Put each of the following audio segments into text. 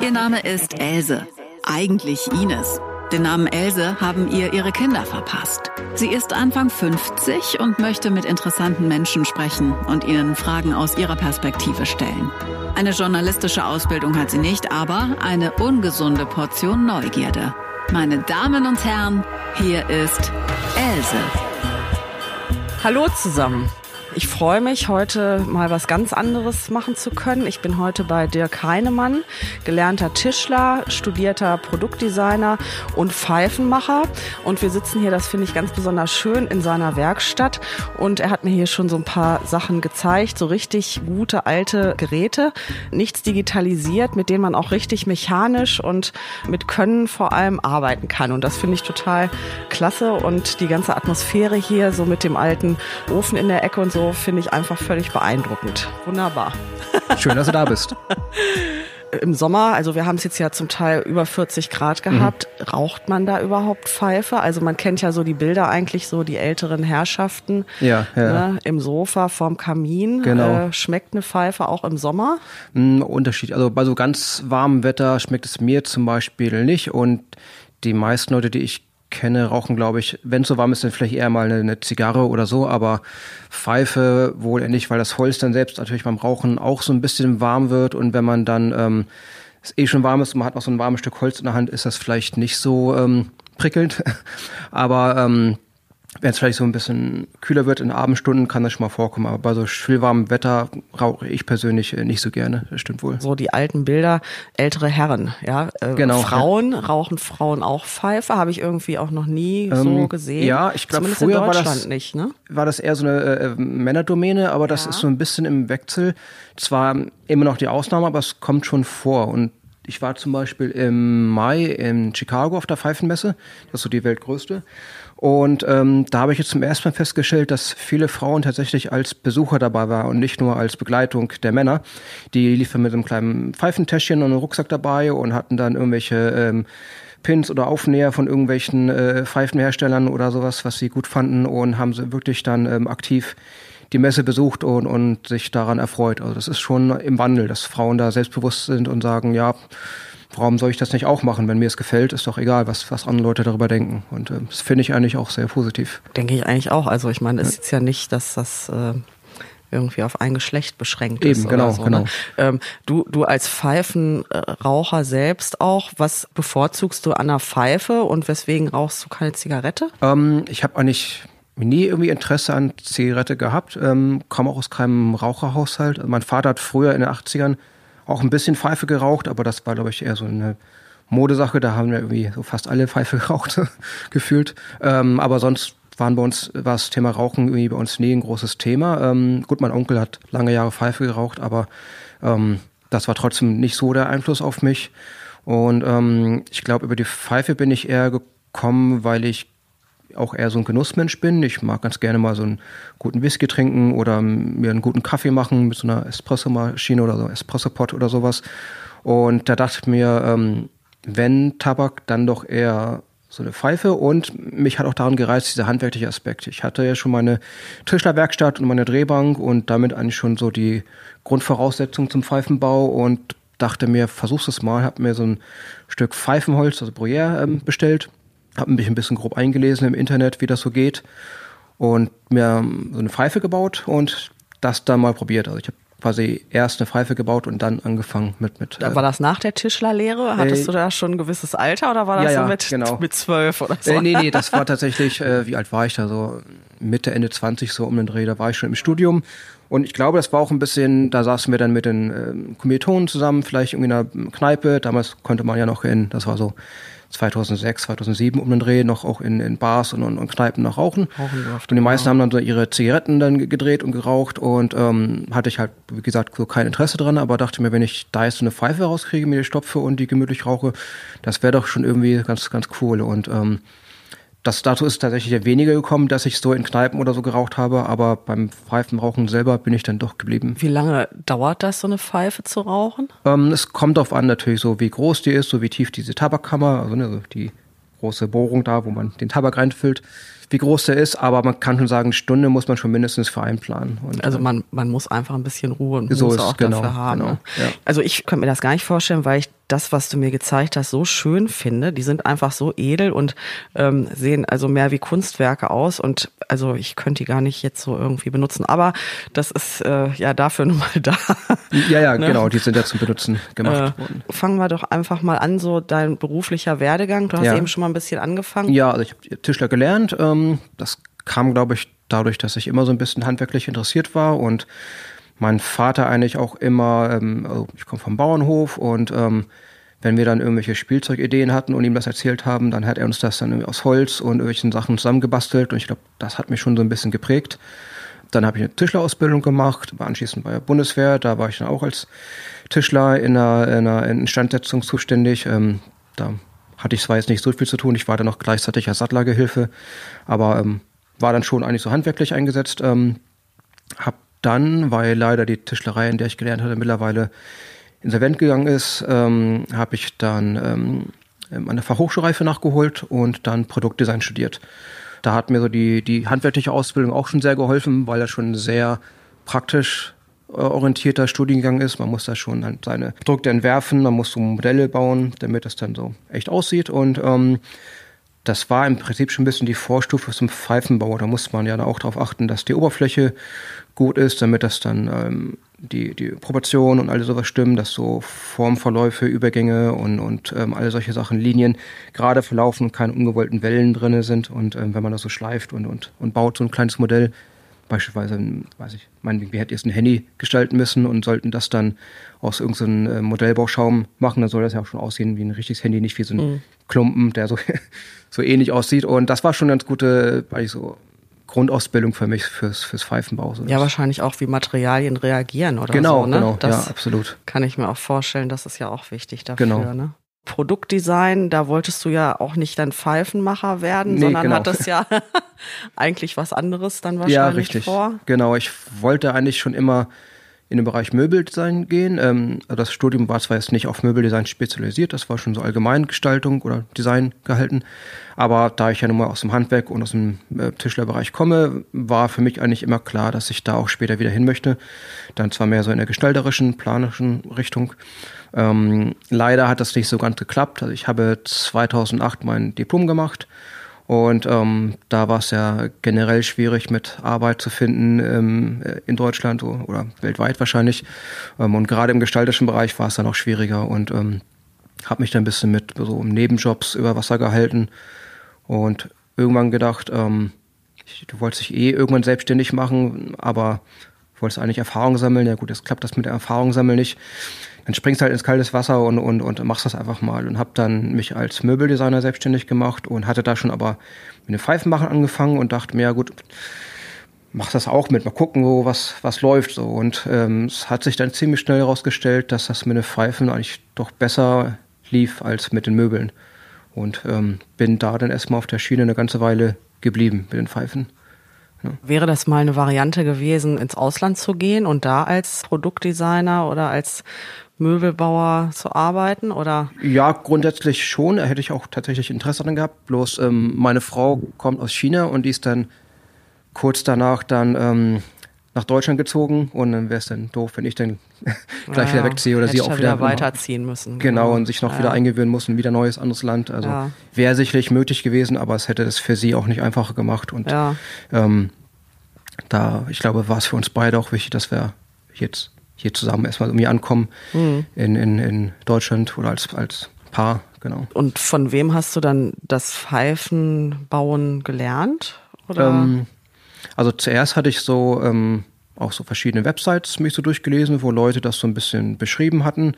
Ihr Name ist Else, eigentlich Ines. Den Namen Else haben ihr ihre Kinder verpasst. Sie ist Anfang 50 und möchte mit interessanten Menschen sprechen und ihnen Fragen aus ihrer Perspektive stellen. Eine journalistische Ausbildung hat sie nicht, aber eine ungesunde Portion Neugierde. Meine Damen und Herren, hier ist Else. Hallo zusammen. Ich freue mich, heute mal was ganz anderes machen zu können. Ich bin heute bei Dirk Heinemann, gelernter Tischler, studierter Produktdesigner und Pfeifenmacher. Und wir sitzen hier, das finde ich ganz besonders schön, in seiner Werkstatt. Und er hat mir hier schon so ein paar Sachen gezeigt, so richtig gute alte Geräte. Nichts digitalisiert, mit denen man auch richtig mechanisch und mit Können vor allem arbeiten kann. Und das finde ich total klasse. Und die ganze Atmosphäre hier, so mit dem alten Ofen in der Ecke und so, finde ich einfach völlig beeindruckend. Wunderbar. Schön, dass du da bist. Im Sommer, also wir haben es jetzt ja zum Teil über 40 Grad gehabt, mhm. raucht man da überhaupt Pfeife? Also man kennt ja so die Bilder eigentlich, so die älteren Herrschaften ja, ja. Ne, im Sofa vorm Kamin. Genau. Äh, schmeckt eine Pfeife auch im Sommer? Ein Unterschied. Also bei so ganz warmem Wetter schmeckt es mir zum Beispiel nicht und die meisten Leute, die ich kenne, rauchen, glaube ich, wenn es so warm ist, dann vielleicht eher mal eine, eine, Zigarre oder so, aber Pfeife wohl eher nicht, weil das Holz dann selbst natürlich beim Rauchen auch so ein bisschen warm wird und wenn man dann ähm, es eh schon warm ist und man hat noch so ein warmes Stück Holz in der Hand, ist das vielleicht nicht so ähm, prickelnd. aber ähm, wenn es vielleicht so ein bisschen kühler wird in Abendstunden, kann das schon mal vorkommen. Aber bei so schwillwarmem Wetter rauche ich persönlich äh, nicht so gerne. Das stimmt wohl. So die alten Bilder, ältere Herren, ja. Äh, genau. Frauen, ja. rauchen Frauen auch Pfeife? Habe ich irgendwie auch noch nie ähm, so gesehen. Ja, ich glaube, früher war das, nicht, ne? war das eher so eine äh, Männerdomäne, aber das ja. ist so ein bisschen im Wechsel. Zwar immer noch die Ausnahme, aber es kommt schon vor. Und ich war zum Beispiel im Mai in Chicago auf der Pfeifenmesse. Das ist so die weltgrößte. Und ähm, da habe ich jetzt zum ersten Mal festgestellt, dass viele Frauen tatsächlich als Besucher dabei waren und nicht nur als Begleitung der Männer. Die liefen mit einem kleinen Pfeifentäschchen und einem Rucksack dabei und hatten dann irgendwelche ähm, Pins oder Aufnäher von irgendwelchen äh, Pfeifenherstellern oder sowas, was sie gut fanden und haben sie wirklich dann ähm, aktiv die Messe besucht und, und sich daran erfreut. Also das ist schon im Wandel, dass Frauen da selbstbewusst sind und sagen, ja, warum soll ich das nicht auch machen? Wenn mir es gefällt, ist doch egal, was, was andere Leute darüber denken. Und äh, das finde ich eigentlich auch sehr positiv. Denke ich eigentlich auch. Also ich meine, es ja. ist ja nicht, dass das äh, irgendwie auf ein Geschlecht beschränkt ist. Eben, genau, so, genau. Ne? Ähm, du, du als Pfeifenraucher selbst auch, was bevorzugst du an der Pfeife und weswegen rauchst du keine Zigarette? Ähm, ich habe eigentlich nie irgendwie Interesse an Zigarette gehabt, ähm, komme auch aus keinem Raucherhaushalt. Mein Vater hat früher in den 80ern auch ein bisschen Pfeife geraucht, aber das war, glaube ich, eher so eine Modesache. Da haben wir irgendwie so fast alle Pfeife geraucht, gefühlt. Ähm, aber sonst waren bei uns, war das Thema Rauchen irgendwie bei uns nie ein großes Thema. Ähm, gut, mein Onkel hat lange Jahre Pfeife geraucht, aber ähm, das war trotzdem nicht so der Einfluss auf mich. Und ähm, ich glaube, über die Pfeife bin ich eher gekommen, weil ich auch eher so ein Genussmensch bin. Ich mag ganz gerne mal so einen guten Whisky trinken oder mir einen guten Kaffee machen mit so einer Espresso-Maschine oder so Espresso-Pot oder sowas. Und da dachte ich mir, ähm, wenn Tabak, dann doch eher so eine Pfeife und mich hat auch daran gereizt, dieser handwerkliche Aspekt. Ich hatte ja schon meine Tischlerwerkstatt und meine Drehbank und damit eigentlich schon so die Grundvoraussetzung zum Pfeifenbau und dachte mir, versuch's es mal, hab mir so ein Stück Pfeifenholz, also Bruyère, ähm, bestellt habe mich ein bisschen grob eingelesen im Internet, wie das so geht und mir so eine Pfeife gebaut und das dann mal probiert. Also ich habe quasi erst eine Pfeife gebaut und dann angefangen mit mit. Äh, war das nach der Tischlerlehre? Hattest äh, du da schon ein gewisses Alter oder war das ja, so mit genau. mit zwölf oder so? Äh, nee, nee, das war tatsächlich. Äh, wie alt war ich da so? Mitte Ende 20 so um den Dreh. Da war ich schon im Studium und ich glaube, das war auch ein bisschen. Da saßen wir dann mit den äh, Kommilitonen zusammen, vielleicht irgendwie in einer Kneipe. Damals konnte man ja noch in. Das war so 2006, 2007 um den Dreh noch auch in, in Bars und, und, und Kneipen noch rauchen. rauchen und die meisten haben dann so ihre Zigaretten dann gedreht und geraucht und ähm, hatte ich halt, wie gesagt, so kein Interesse dran, aber dachte mir, wenn ich da jetzt so eine Pfeife rauskriege, mir die stopfe und die gemütlich rauche, das wäre doch schon irgendwie ganz, ganz cool. Und ähm, das dazu ist tatsächlich weniger gekommen, dass ich so in Kneipen oder so geraucht habe, aber beim Pfeifenrauchen selber bin ich dann doch geblieben. Wie lange dauert das, so eine Pfeife zu rauchen? Ähm, es kommt darauf an, natürlich so, wie groß die ist, so wie tief diese Tabakkammer, also ne, die große Bohrung da, wo man den Tabak reinfüllt, wie groß der ist, aber man kann schon sagen, eine Stunde muss man schon mindestens für einplanen. Und, also man, man muss einfach ein bisschen Ruhe und so Muße auch genau, dafür haben. Genau, ne? ja. Also ich könnte mir das gar nicht vorstellen, weil ich das, was du mir gezeigt hast, so schön finde. Die sind einfach so edel und ähm, sehen also mehr wie Kunstwerke aus. Und also ich könnte die gar nicht jetzt so irgendwie benutzen. Aber das ist äh, ja dafür nun mal da. Ja, ja, ne? genau, die sind ja zum Benutzen gemacht äh, worden. Fangen wir doch einfach mal an, so dein beruflicher Werdegang. Du hast ja. eben schon mal ein bisschen angefangen. Ja, also ich habe Tischler gelernt. Ähm, das kam, glaube ich, dadurch, dass ich immer so ein bisschen handwerklich interessiert war und mein Vater eigentlich auch immer, ähm, also ich komme vom Bauernhof und ähm, wenn wir dann irgendwelche Spielzeugideen hatten und ihm das erzählt haben, dann hat er uns das dann aus Holz und irgendwelchen Sachen zusammengebastelt und ich glaube, das hat mich schon so ein bisschen geprägt. Dann habe ich eine Tischlerausbildung gemacht, war anschließend bei der Bundeswehr, da war ich dann auch als Tischler in einer, in einer Instandsetzung zuständig. Ähm, da hatte ich zwar jetzt nicht so viel zu tun, ich war dann noch gleichzeitig als Sattlergehilfe, aber ähm, war dann schon eigentlich so handwerklich eingesetzt. Ähm, hab dann, weil leider die Tischlerei, in der ich gelernt hatte, mittlerweile insolvent gegangen ist, ähm, habe ich dann ähm, eine Fachhochschulreife nachgeholt und dann Produktdesign studiert. Da hat mir so die, die handwerkliche Ausbildung auch schon sehr geholfen, weil er schon sehr praktisch äh, orientierter Studiengang ist. Man muss da schon seine Produkte entwerfen, man muss so Modelle bauen, damit das dann so echt aussieht. Und ähm, das war im Prinzip schon ein bisschen die Vorstufe zum Pfeifenbau. Da muss man ja auch darauf achten, dass die Oberfläche gut ist, damit das dann ähm, die, die Proportionen und alles sowas stimmen, dass so Formverläufe, Übergänge und, und ähm, alle solche Sachen, Linien gerade verlaufen, keine ungewollten Wellen drinne sind. Und ähm, wenn man das so schleift und, und, und baut so ein kleines Modell, beispielsweise, weiß ich, mein, wir hätten jetzt ein Handy gestalten müssen und sollten das dann aus irgendeinem äh, Modellbauschaum machen, dann soll das ja auch schon aussehen wie ein richtiges Handy, nicht wie so ein mhm. Klumpen, der so, so ähnlich aussieht. Und das war schon eine ganz gute, weil ich so Grundausbildung für mich fürs, fürs Pfeifenbau. ja, wahrscheinlich auch, wie Materialien reagieren oder genau, so. Ne? Genau, das ja, absolut. Kann ich mir auch vorstellen, das ist ja auch wichtig dafür. Genau. Ne? Produktdesign, da wolltest du ja auch nicht dann Pfeifenmacher werden, nee, sondern genau. hattest ja eigentlich was anderes dann wahrscheinlich ja, richtig. vor. Genau, ich wollte eigentlich schon immer in den Bereich Möbeldesign gehen. Ähm, das Studium war zwar jetzt nicht auf Möbeldesign spezialisiert, das war schon so Allgemeingestaltung oder Design gehalten. Aber da ich ja nun mal aus dem Handwerk und aus dem äh, Tischlerbereich komme, war für mich eigentlich immer klar, dass ich da auch später wieder hin möchte. Dann zwar mehr so in der gestalterischen, planischen Richtung. Ähm, leider hat das nicht so ganz geklappt. Also ich habe 2008 mein Diplom gemacht und ähm, da war es ja generell schwierig, mit Arbeit zu finden ähm, in Deutschland oder weltweit wahrscheinlich. Ähm, und gerade im gestalterischen Bereich war es dann auch schwieriger und ähm, habe mich dann ein bisschen mit so Nebenjobs über Wasser gehalten und irgendwann gedacht, ähm, ich, du wolltest dich eh irgendwann selbstständig machen, aber wolltest eigentlich Erfahrung sammeln. Ja gut, jetzt klappt das mit der Erfahrung sammeln nicht dann springst halt ins kaltes Wasser und, und, und machst das einfach mal. Und habe dann mich als Möbeldesigner selbstständig gemacht und hatte da schon aber mit dem Pfeifenmachen angefangen und dachte mir, ja gut, mach das auch mit, mal gucken, wo was, was läuft. So. Und ähm, es hat sich dann ziemlich schnell herausgestellt, dass das mit den Pfeifen eigentlich doch besser lief als mit den Möbeln. Und ähm, bin da dann erstmal auf der Schiene eine ganze Weile geblieben mit den Pfeifen. Ja. Wäre das mal eine Variante gewesen, ins Ausland zu gehen und da als Produktdesigner oder als Möbelbauer zu arbeiten oder? Ja, grundsätzlich schon. Da hätte ich auch tatsächlich Interesse daran gehabt. Bloß ähm, meine Frau kommt aus China und die ist dann kurz danach dann ähm, nach Deutschland gezogen und dann wäre es dann doof, wenn ich dann gleich ja, wieder wegziehe oder sie auch wieder, wieder weiterziehen müssen. Genau, genau, und sich noch ja. wieder eingewöhnen muss und wieder neues anderes Land. Also ja. wäre sicherlich möglich gewesen, aber es hätte das für sie auch nicht einfacher gemacht. Und ähm, da, ich glaube, war es für uns beide auch wichtig, dass wir jetzt hier zusammen erstmal irgendwie ankommen mhm. in, in, in Deutschland oder als, als Paar, genau. Und von wem hast du dann das Pfeifenbauen gelernt? Oder? Ähm, also zuerst hatte ich so ähm, auch so verschiedene Websites mich so durchgelesen, wo Leute das so ein bisschen beschrieben hatten.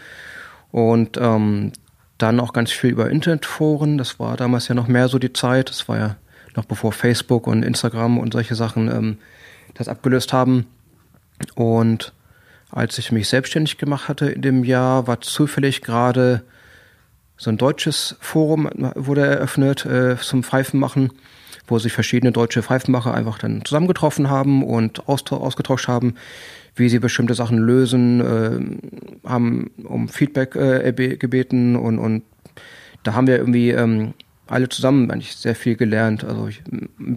Und ähm, dann auch ganz viel über Internetforen. Das war damals ja noch mehr so die Zeit. Das war ja noch bevor Facebook und Instagram und solche Sachen ähm, das abgelöst haben. Und als ich mich selbstständig gemacht hatte in dem Jahr, war zufällig gerade so ein deutsches Forum wurde eröffnet äh, zum Pfeifenmachen, wo sich verschiedene deutsche Pfeifenmacher einfach dann zusammengetroffen haben und ausgetauscht haben, wie sie bestimmte Sachen lösen, äh, haben um Feedback äh, gebeten und, und da haben wir irgendwie ähm, alle zusammen eigentlich sehr viel gelernt. Also ich,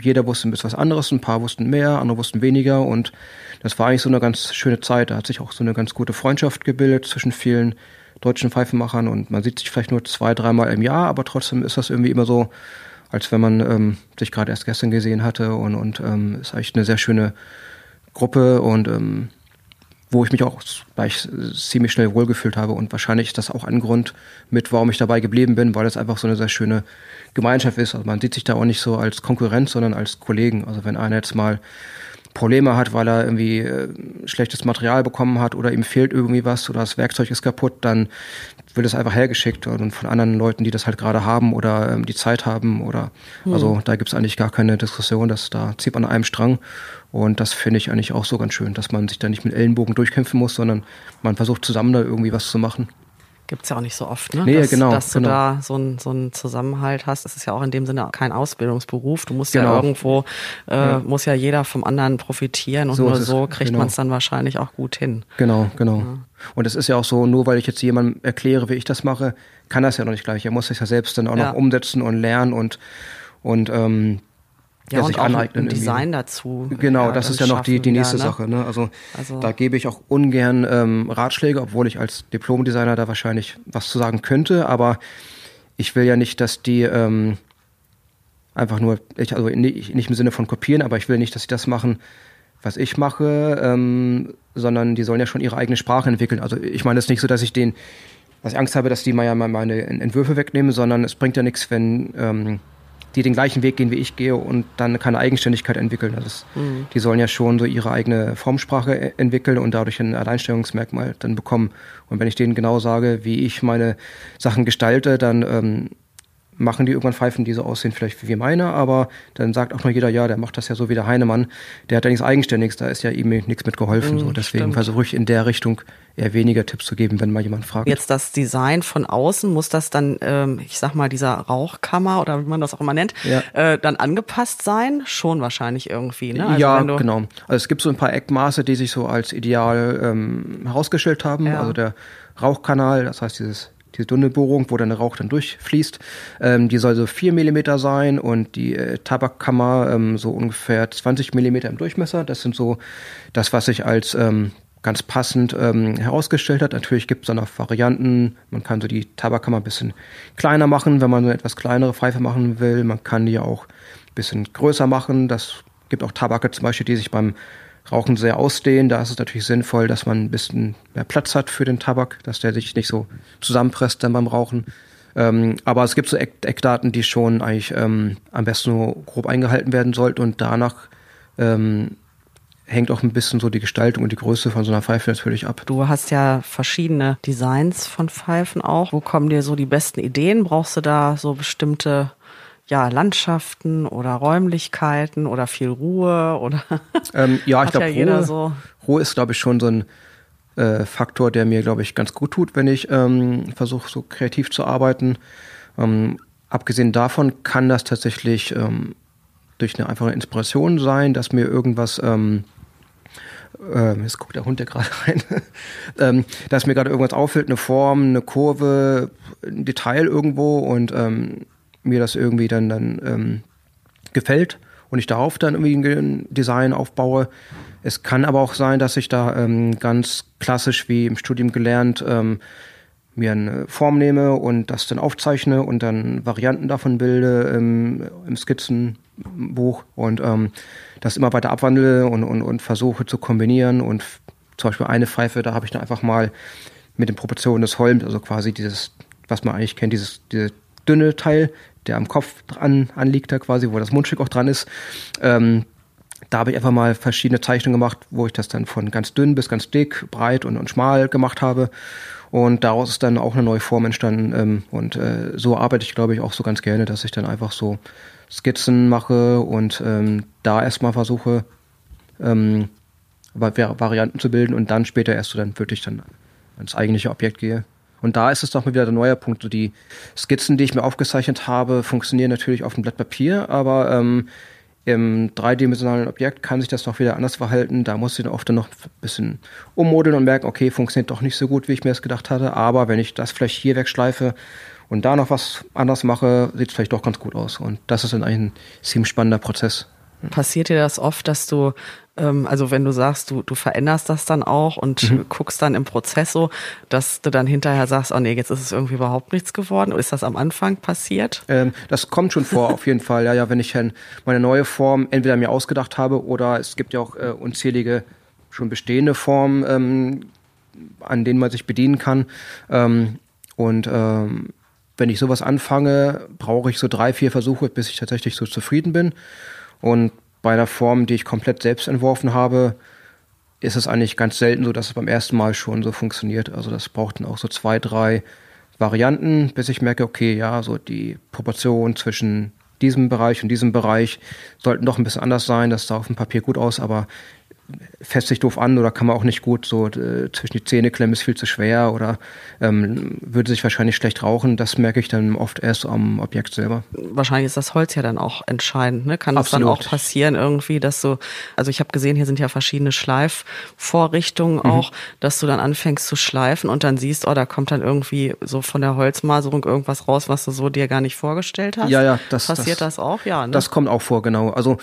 jeder wusste ein bisschen was anderes, ein paar wussten mehr, andere wussten weniger und das war eigentlich so eine ganz schöne Zeit. Da hat sich auch so eine ganz gute Freundschaft gebildet zwischen vielen deutschen Pfeifenmachern und man sieht sich vielleicht nur zwei, dreimal im Jahr, aber trotzdem ist das irgendwie immer so, als wenn man ähm, sich gerade erst gestern gesehen hatte und, und ähm, ist eigentlich eine sehr schöne Gruppe und ähm, wo ich mich auch gleich ziemlich schnell wohlgefühlt habe und wahrscheinlich ist das auch ein Grund mit, warum ich dabei geblieben bin, weil es einfach so eine sehr schöne Gemeinschaft ist. Also man sieht sich da auch nicht so als Konkurrenz, sondern als Kollegen. Also wenn einer jetzt mal Probleme hat, weil er irgendwie äh, schlechtes Material bekommen hat oder ihm fehlt irgendwie was oder das Werkzeug ist kaputt, dann wird es einfach hergeschickt und von anderen Leuten, die das halt gerade haben oder ähm, die Zeit haben oder hm. also da gibt es eigentlich gar keine Diskussion, dass da zieht man an einem Strang und das finde ich eigentlich auch so ganz schön, dass man sich da nicht mit Ellenbogen durchkämpfen muss, sondern man versucht zusammen da irgendwie was zu machen. Gibt es ja auch nicht so oft, ne? Nee, dass, genau. Dass du genau. da so einen so einen Zusammenhalt hast. Das ist ja auch in dem Sinne kein Ausbildungsberuf. Du musst genau. ja irgendwo, äh, ja. muss ja jeder vom anderen profitieren und so nur so kriegt genau. man es dann wahrscheinlich auch gut hin. Genau, genau. Ja. Und es ist ja auch so, nur weil ich jetzt jemandem erkläre, wie ich das mache, kann das ja noch nicht gleich. Er muss es ja selbst dann auch ja. noch umsetzen und lernen und, und ähm, ja, ja sich aneignen. Ein Design dazu. Genau, ja, das ist ja noch die, die nächste wieder, ne? Sache. Ne? Also, also, da gebe ich auch ungern ähm, Ratschläge, obwohl ich als Diplomdesigner da wahrscheinlich was zu sagen könnte, aber ich will ja nicht, dass die ähm, einfach nur, ich, also nicht, nicht im Sinne von kopieren, aber ich will nicht, dass sie das machen, was ich mache, ähm, sondern die sollen ja schon ihre eigene Sprache entwickeln. Also ich meine es ist nicht so, dass ich den, dass ich Angst habe, dass die mal ja meine Entwürfe wegnehmen, sondern es bringt ja nichts, wenn ähm, die den gleichen Weg gehen wie ich gehe und dann keine Eigenständigkeit entwickeln. Also mhm. Die sollen ja schon so ihre eigene Formsprache e-, entwickeln und dadurch ein Alleinstellungsmerkmal dann bekommen. Und wenn ich denen genau sage, wie ich meine Sachen gestalte, dann ähm, machen die irgendwann Pfeifen, die so aussehen, vielleicht wie meine, aber dann sagt auch nur jeder, ja, der macht das ja so wie der Heinemann, der hat ja nichts Eigenständiges, da ist ja ihm nichts mit geholfen. Mm, so. Deswegen versuche ich in der Richtung eher weniger Tipps zu geben, wenn mal jemand fragt. Jetzt das Design von außen, muss das dann, ähm, ich sag mal, dieser Rauchkammer oder wie man das auch immer nennt, ja. äh, dann angepasst sein? Schon wahrscheinlich irgendwie, ne? Also ja, genau. Also es gibt so ein paar Eckmaße, die sich so als ideal ähm, herausgestellt haben. Ja. Also der Rauchkanal, das heißt dieses diese Tunnelbohrung, wo dann der Rauch dann durchfließt. Ähm, die soll so 4 mm sein und die äh, Tabakkammer ähm, so ungefähr 20 mm im Durchmesser. Das sind so das, was sich als ähm, ganz passend ähm, herausgestellt hat. Natürlich gibt es dann auch Varianten. Man kann so die Tabakkammer ein bisschen kleiner machen, wenn man so eine etwas kleinere Pfeife machen will. Man kann die auch ein bisschen größer machen. Das gibt auch Tabake zum Beispiel, die sich beim Rauchen sehr ausdehnen. Da ist es natürlich sinnvoll, dass man ein bisschen mehr Platz hat für den Tabak, dass der sich nicht so zusammenpresst dann beim Rauchen. Ähm, aber es gibt so Eck Eckdaten, die schon eigentlich ähm, am besten nur grob eingehalten werden sollten und danach ähm, hängt auch ein bisschen so die Gestaltung und die Größe von so einer Pfeife natürlich ab. Du hast ja verschiedene Designs von Pfeifen auch. Wo kommen dir so die besten Ideen? Brauchst du da so bestimmte ja, Landschaften oder Räumlichkeiten oder viel Ruhe oder ähm, ja, ich glaube, ja Ruhe, so. Ruhe ist, glaube ich, schon so ein äh, Faktor, der mir, glaube ich, ganz gut tut, wenn ich ähm, versuche, so kreativ zu arbeiten. Ähm, abgesehen davon kann das tatsächlich ähm, durch eine einfache Inspiration sein, dass mir irgendwas ähm, äh, jetzt guckt der Hund ja gerade rein, ähm, dass mir gerade irgendwas auffällt, eine Form, eine Kurve, ein Detail irgendwo und ähm, mir das irgendwie dann, dann ähm, gefällt und ich darauf dann irgendwie ein Design aufbaue. Es kann aber auch sein, dass ich da ähm, ganz klassisch wie im Studium gelernt ähm, mir eine Form nehme und das dann aufzeichne und dann Varianten davon bilde im, im Skizzenbuch und ähm, das immer weiter abwandle und, und, und versuche zu kombinieren und zum Beispiel eine Pfeife, da habe ich dann einfach mal mit den Proportionen des Holms, also quasi dieses, was man eigentlich kennt, dieses, diese dünne Teil, der am Kopf dran anliegt, da quasi, wo das Mundstück auch dran ist. Ähm, da habe ich einfach mal verschiedene Zeichnungen gemacht, wo ich das dann von ganz dünn bis ganz dick, breit und, und schmal gemacht habe. Und daraus ist dann auch eine neue Form entstanden. Ähm, und äh, so arbeite ich, glaube ich, auch so ganz gerne, dass ich dann einfach so Skizzen mache und ähm, da erstmal versuche, ähm, Varianten zu bilden und dann später erst so dann wirklich dann ans eigentliche Objekt gehe. Und da ist es doch mal wieder der neue Punkt. Die Skizzen, die ich mir aufgezeichnet habe, funktionieren natürlich auf dem Blatt Papier, aber ähm, im dreidimensionalen Objekt kann sich das doch wieder anders verhalten. Da muss ich dann oft dann noch ein bisschen ummodeln und merken, okay, funktioniert doch nicht so gut, wie ich mir das gedacht hatte. Aber wenn ich das vielleicht hier wegschleife und da noch was anders mache, sieht es vielleicht doch ganz gut aus. Und das ist dann ein ziemlich spannender Prozess. Passiert dir das oft, dass du, ähm, also wenn du sagst, du, du veränderst das dann auch und mhm. guckst dann im Prozess so, dass du dann hinterher sagst, oh nee, jetzt ist es irgendwie überhaupt nichts geworden? Ist das am Anfang passiert? Ähm, das kommt schon vor, auf jeden Fall. Ja, ja, wenn ich meine neue Form entweder mir ausgedacht habe oder es gibt ja auch äh, unzählige schon bestehende Formen, ähm, an denen man sich bedienen kann. Ähm, und ähm, wenn ich sowas anfange, brauche ich so drei, vier Versuche, bis ich tatsächlich so zufrieden bin. Und bei einer Form, die ich komplett selbst entworfen habe, ist es eigentlich ganz selten so, dass es beim ersten Mal schon so funktioniert. Also das braucht dann auch so zwei, drei Varianten, bis ich merke, okay, ja, so die Proportion zwischen diesem Bereich und diesem Bereich sollten doch ein bisschen anders sein. Das sah auf dem Papier gut aus, aber fässt sich doof an oder kann man auch nicht gut so äh, zwischen die Zähne klemmen, ist viel zu schwer oder ähm, würde sich wahrscheinlich schlecht rauchen. Das merke ich dann oft erst am Objekt selber. Wahrscheinlich ist das Holz ja dann auch entscheidend. Ne? Kann es dann auch passieren irgendwie, dass du, also ich habe gesehen, hier sind ja verschiedene Schleifvorrichtungen mhm. auch, dass du dann anfängst zu schleifen und dann siehst, oh, da kommt dann irgendwie so von der Holzmaserung irgendwas raus, was du so dir gar nicht vorgestellt hast. Ja, ja, das passiert das, das auch, ja. Ne? Das kommt auch vor, genau. Also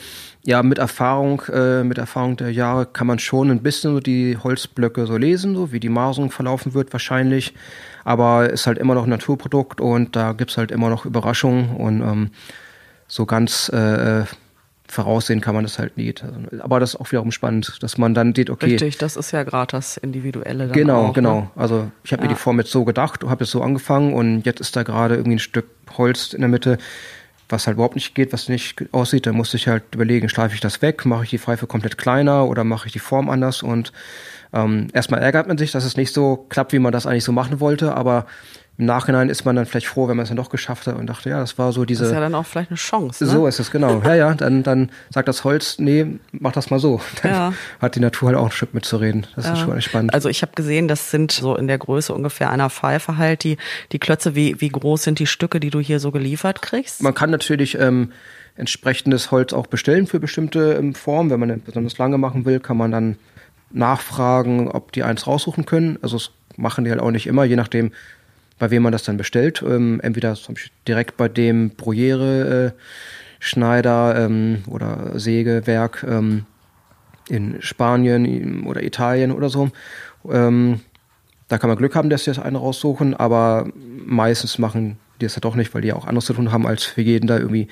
ja, mit Erfahrung, äh, mit Erfahrung der Jahre kann man schon ein bisschen so die Holzblöcke so lesen, so wie die Maserung verlaufen wird wahrscheinlich. Aber ist halt immer noch ein Naturprodukt und da gibt's halt immer noch Überraschungen und ähm, so ganz äh, voraussehen kann man das halt nicht. Also, aber das ist auch wiederum spannend, dass man dann sieht, okay. Richtig, das ist ja gerade das Individuelle. Dann genau, auch, genau. Ne? Also ich habe ja. mir die Form jetzt so gedacht, habe jetzt so angefangen und jetzt ist da gerade irgendwie ein Stück Holz in der Mitte was halt überhaupt nicht geht, was nicht aussieht, dann musste ich halt überlegen, schleife ich das weg, mache ich die Pfeife komplett kleiner oder mache ich die Form anders? Und ähm, erstmal ärgert man sich, dass es nicht so klappt, wie man das eigentlich so machen wollte, aber im Nachhinein ist man dann vielleicht froh, wenn man es dann doch geschafft hat und dachte, ja, das war so diese. Das ist ja dann auch vielleicht eine Chance. Ne? So ist es, genau. Ja, ja, dann, dann sagt das Holz, nee, mach das mal so. Dann ja. hat die Natur halt auch ein Stück mitzureden. Das ja. ist schon spannend. Also ich habe gesehen, das sind so in der Größe ungefähr einer Pfeife halt die, die Klötze. Wie, wie groß sind die Stücke, die du hier so geliefert kriegst? Man kann natürlich ähm, entsprechendes Holz auch bestellen für bestimmte ähm, Formen. Wenn man besonders lange machen will, kann man dann nachfragen, ob die eins raussuchen können. Also das machen die halt auch nicht immer, je nachdem, bei wem man das dann bestellt. Ähm, entweder zum Beispiel direkt bei dem Projere äh, Schneider ähm, oder Sägewerk ähm, in Spanien oder Italien oder so. Ähm, da kann man Glück haben, dass sie das eine raussuchen, aber meistens machen die das ja doch nicht, weil die ja auch anderes zu tun haben, als für jeden da irgendwie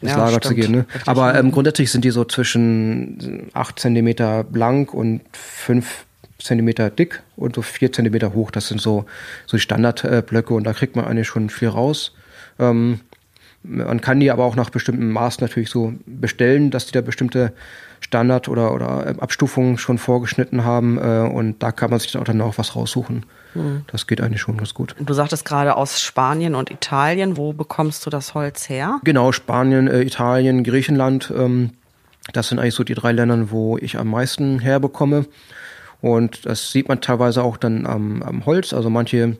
ins ja, Lager stimmt. zu gehen. Ne? aber ähm, grundsätzlich sind die so zwischen 8 Zentimeter blank und 5 Zentimeter dick und so vier Zentimeter hoch. Das sind so, so die Standardblöcke und da kriegt man eigentlich schon viel raus. Ähm, man kann die aber auch nach bestimmten Maß natürlich so bestellen, dass die da bestimmte Standard- oder, oder ähm, Abstufungen schon vorgeschnitten haben äh, und da kann man sich dann auch dann auch was raussuchen. Mhm. Das geht eigentlich schon ganz gut. Du sagtest gerade aus Spanien und Italien. Wo bekommst du das Holz her? Genau, Spanien, äh, Italien, Griechenland. Ähm, das sind eigentlich so die drei Länder, wo ich am meisten herbekomme. Und das sieht man teilweise auch dann am, am Holz. Also manche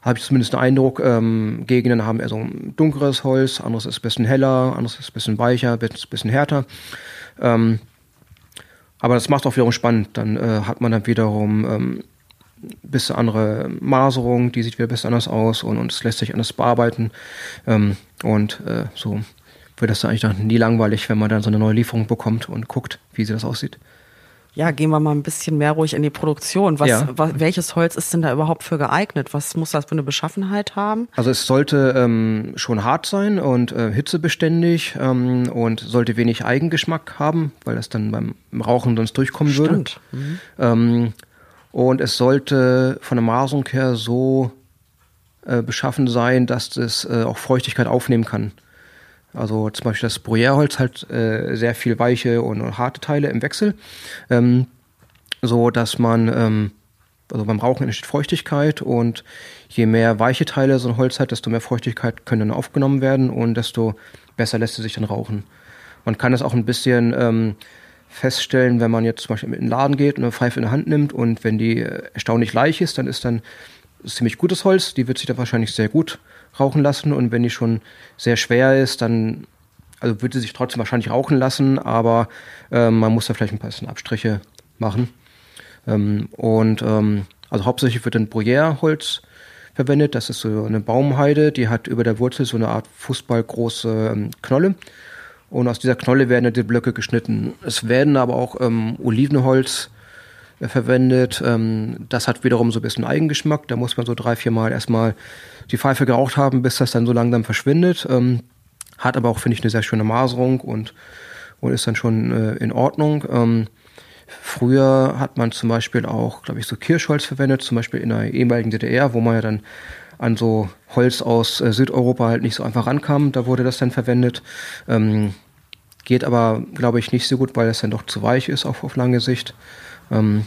habe ich zumindest den Eindruck, ähm, Gegenden haben eher so ein dunkleres Holz, anderes ist ein bisschen heller, anderes ist ein bisschen weicher, ein bisschen härter. Ähm, aber das macht auch wiederum spannend. Dann äh, hat man dann wiederum ähm, bisschen andere Maserung, die sieht wieder ein bisschen anders aus und, und es lässt sich anders bearbeiten. Ähm, und äh, so wird das dann eigentlich dann nie langweilig, wenn man dann so eine neue Lieferung bekommt und guckt, wie sie das aussieht ja, gehen wir mal ein bisschen mehr ruhig in die Produktion. Was, ja. was, welches Holz ist denn da überhaupt für geeignet? Was muss das für eine Beschaffenheit haben? Also es sollte ähm, schon hart sein und äh, hitzebeständig ähm, und sollte wenig Eigengeschmack haben, weil das dann beim Rauchen sonst durchkommen Stimmt. würde. Mhm. Ähm, und es sollte von der Maserung her so äh, beschaffen sein, dass es äh, auch Feuchtigkeit aufnehmen kann. Also zum Beispiel das Bruyère-Holz hat äh, sehr viel weiche und harte Teile im Wechsel, ähm, so dass man ähm, also beim Rauchen entsteht Feuchtigkeit und je mehr weiche Teile so ein Holz hat, desto mehr Feuchtigkeit können dann aufgenommen werden und desto besser lässt es sich dann rauchen. Man kann das auch ein bisschen ähm, feststellen, wenn man jetzt zum Beispiel in den Laden geht und eine Pfeife in der Hand nimmt und wenn die äh, erstaunlich leicht ist, dann ist dann ziemlich gutes Holz, die wird sich dann wahrscheinlich sehr gut rauchen lassen und wenn die schon sehr schwer ist, dann also würde sie sich trotzdem wahrscheinlich rauchen lassen, aber äh, man muss da vielleicht ein paar Abstriche machen. Ähm, und ähm, also hauptsächlich wird ein Bruyère-Holz verwendet. Das ist so eine Baumheide, die hat über der Wurzel so eine Art fußballgroße ähm, Knolle. Und aus dieser Knolle werden die Blöcke geschnitten. Es werden aber auch ähm, Olivenholz äh, verwendet. Ähm, das hat wiederum so ein bisschen Eigengeschmack. Da muss man so drei, vier Mal erstmal die Pfeife geraucht haben, bis das dann so langsam verschwindet. Ähm, hat aber auch, finde ich, eine sehr schöne Maserung und, und ist dann schon äh, in Ordnung. Ähm, früher hat man zum Beispiel auch, glaube ich, so Kirschholz verwendet, zum Beispiel in der ehemaligen DDR, wo man ja dann an so Holz aus äh, Südeuropa halt nicht so einfach rankam. Da wurde das dann verwendet. Ähm, geht aber, glaube ich, nicht so gut, weil es dann doch zu weich ist auf, auf lange Sicht. Ähm,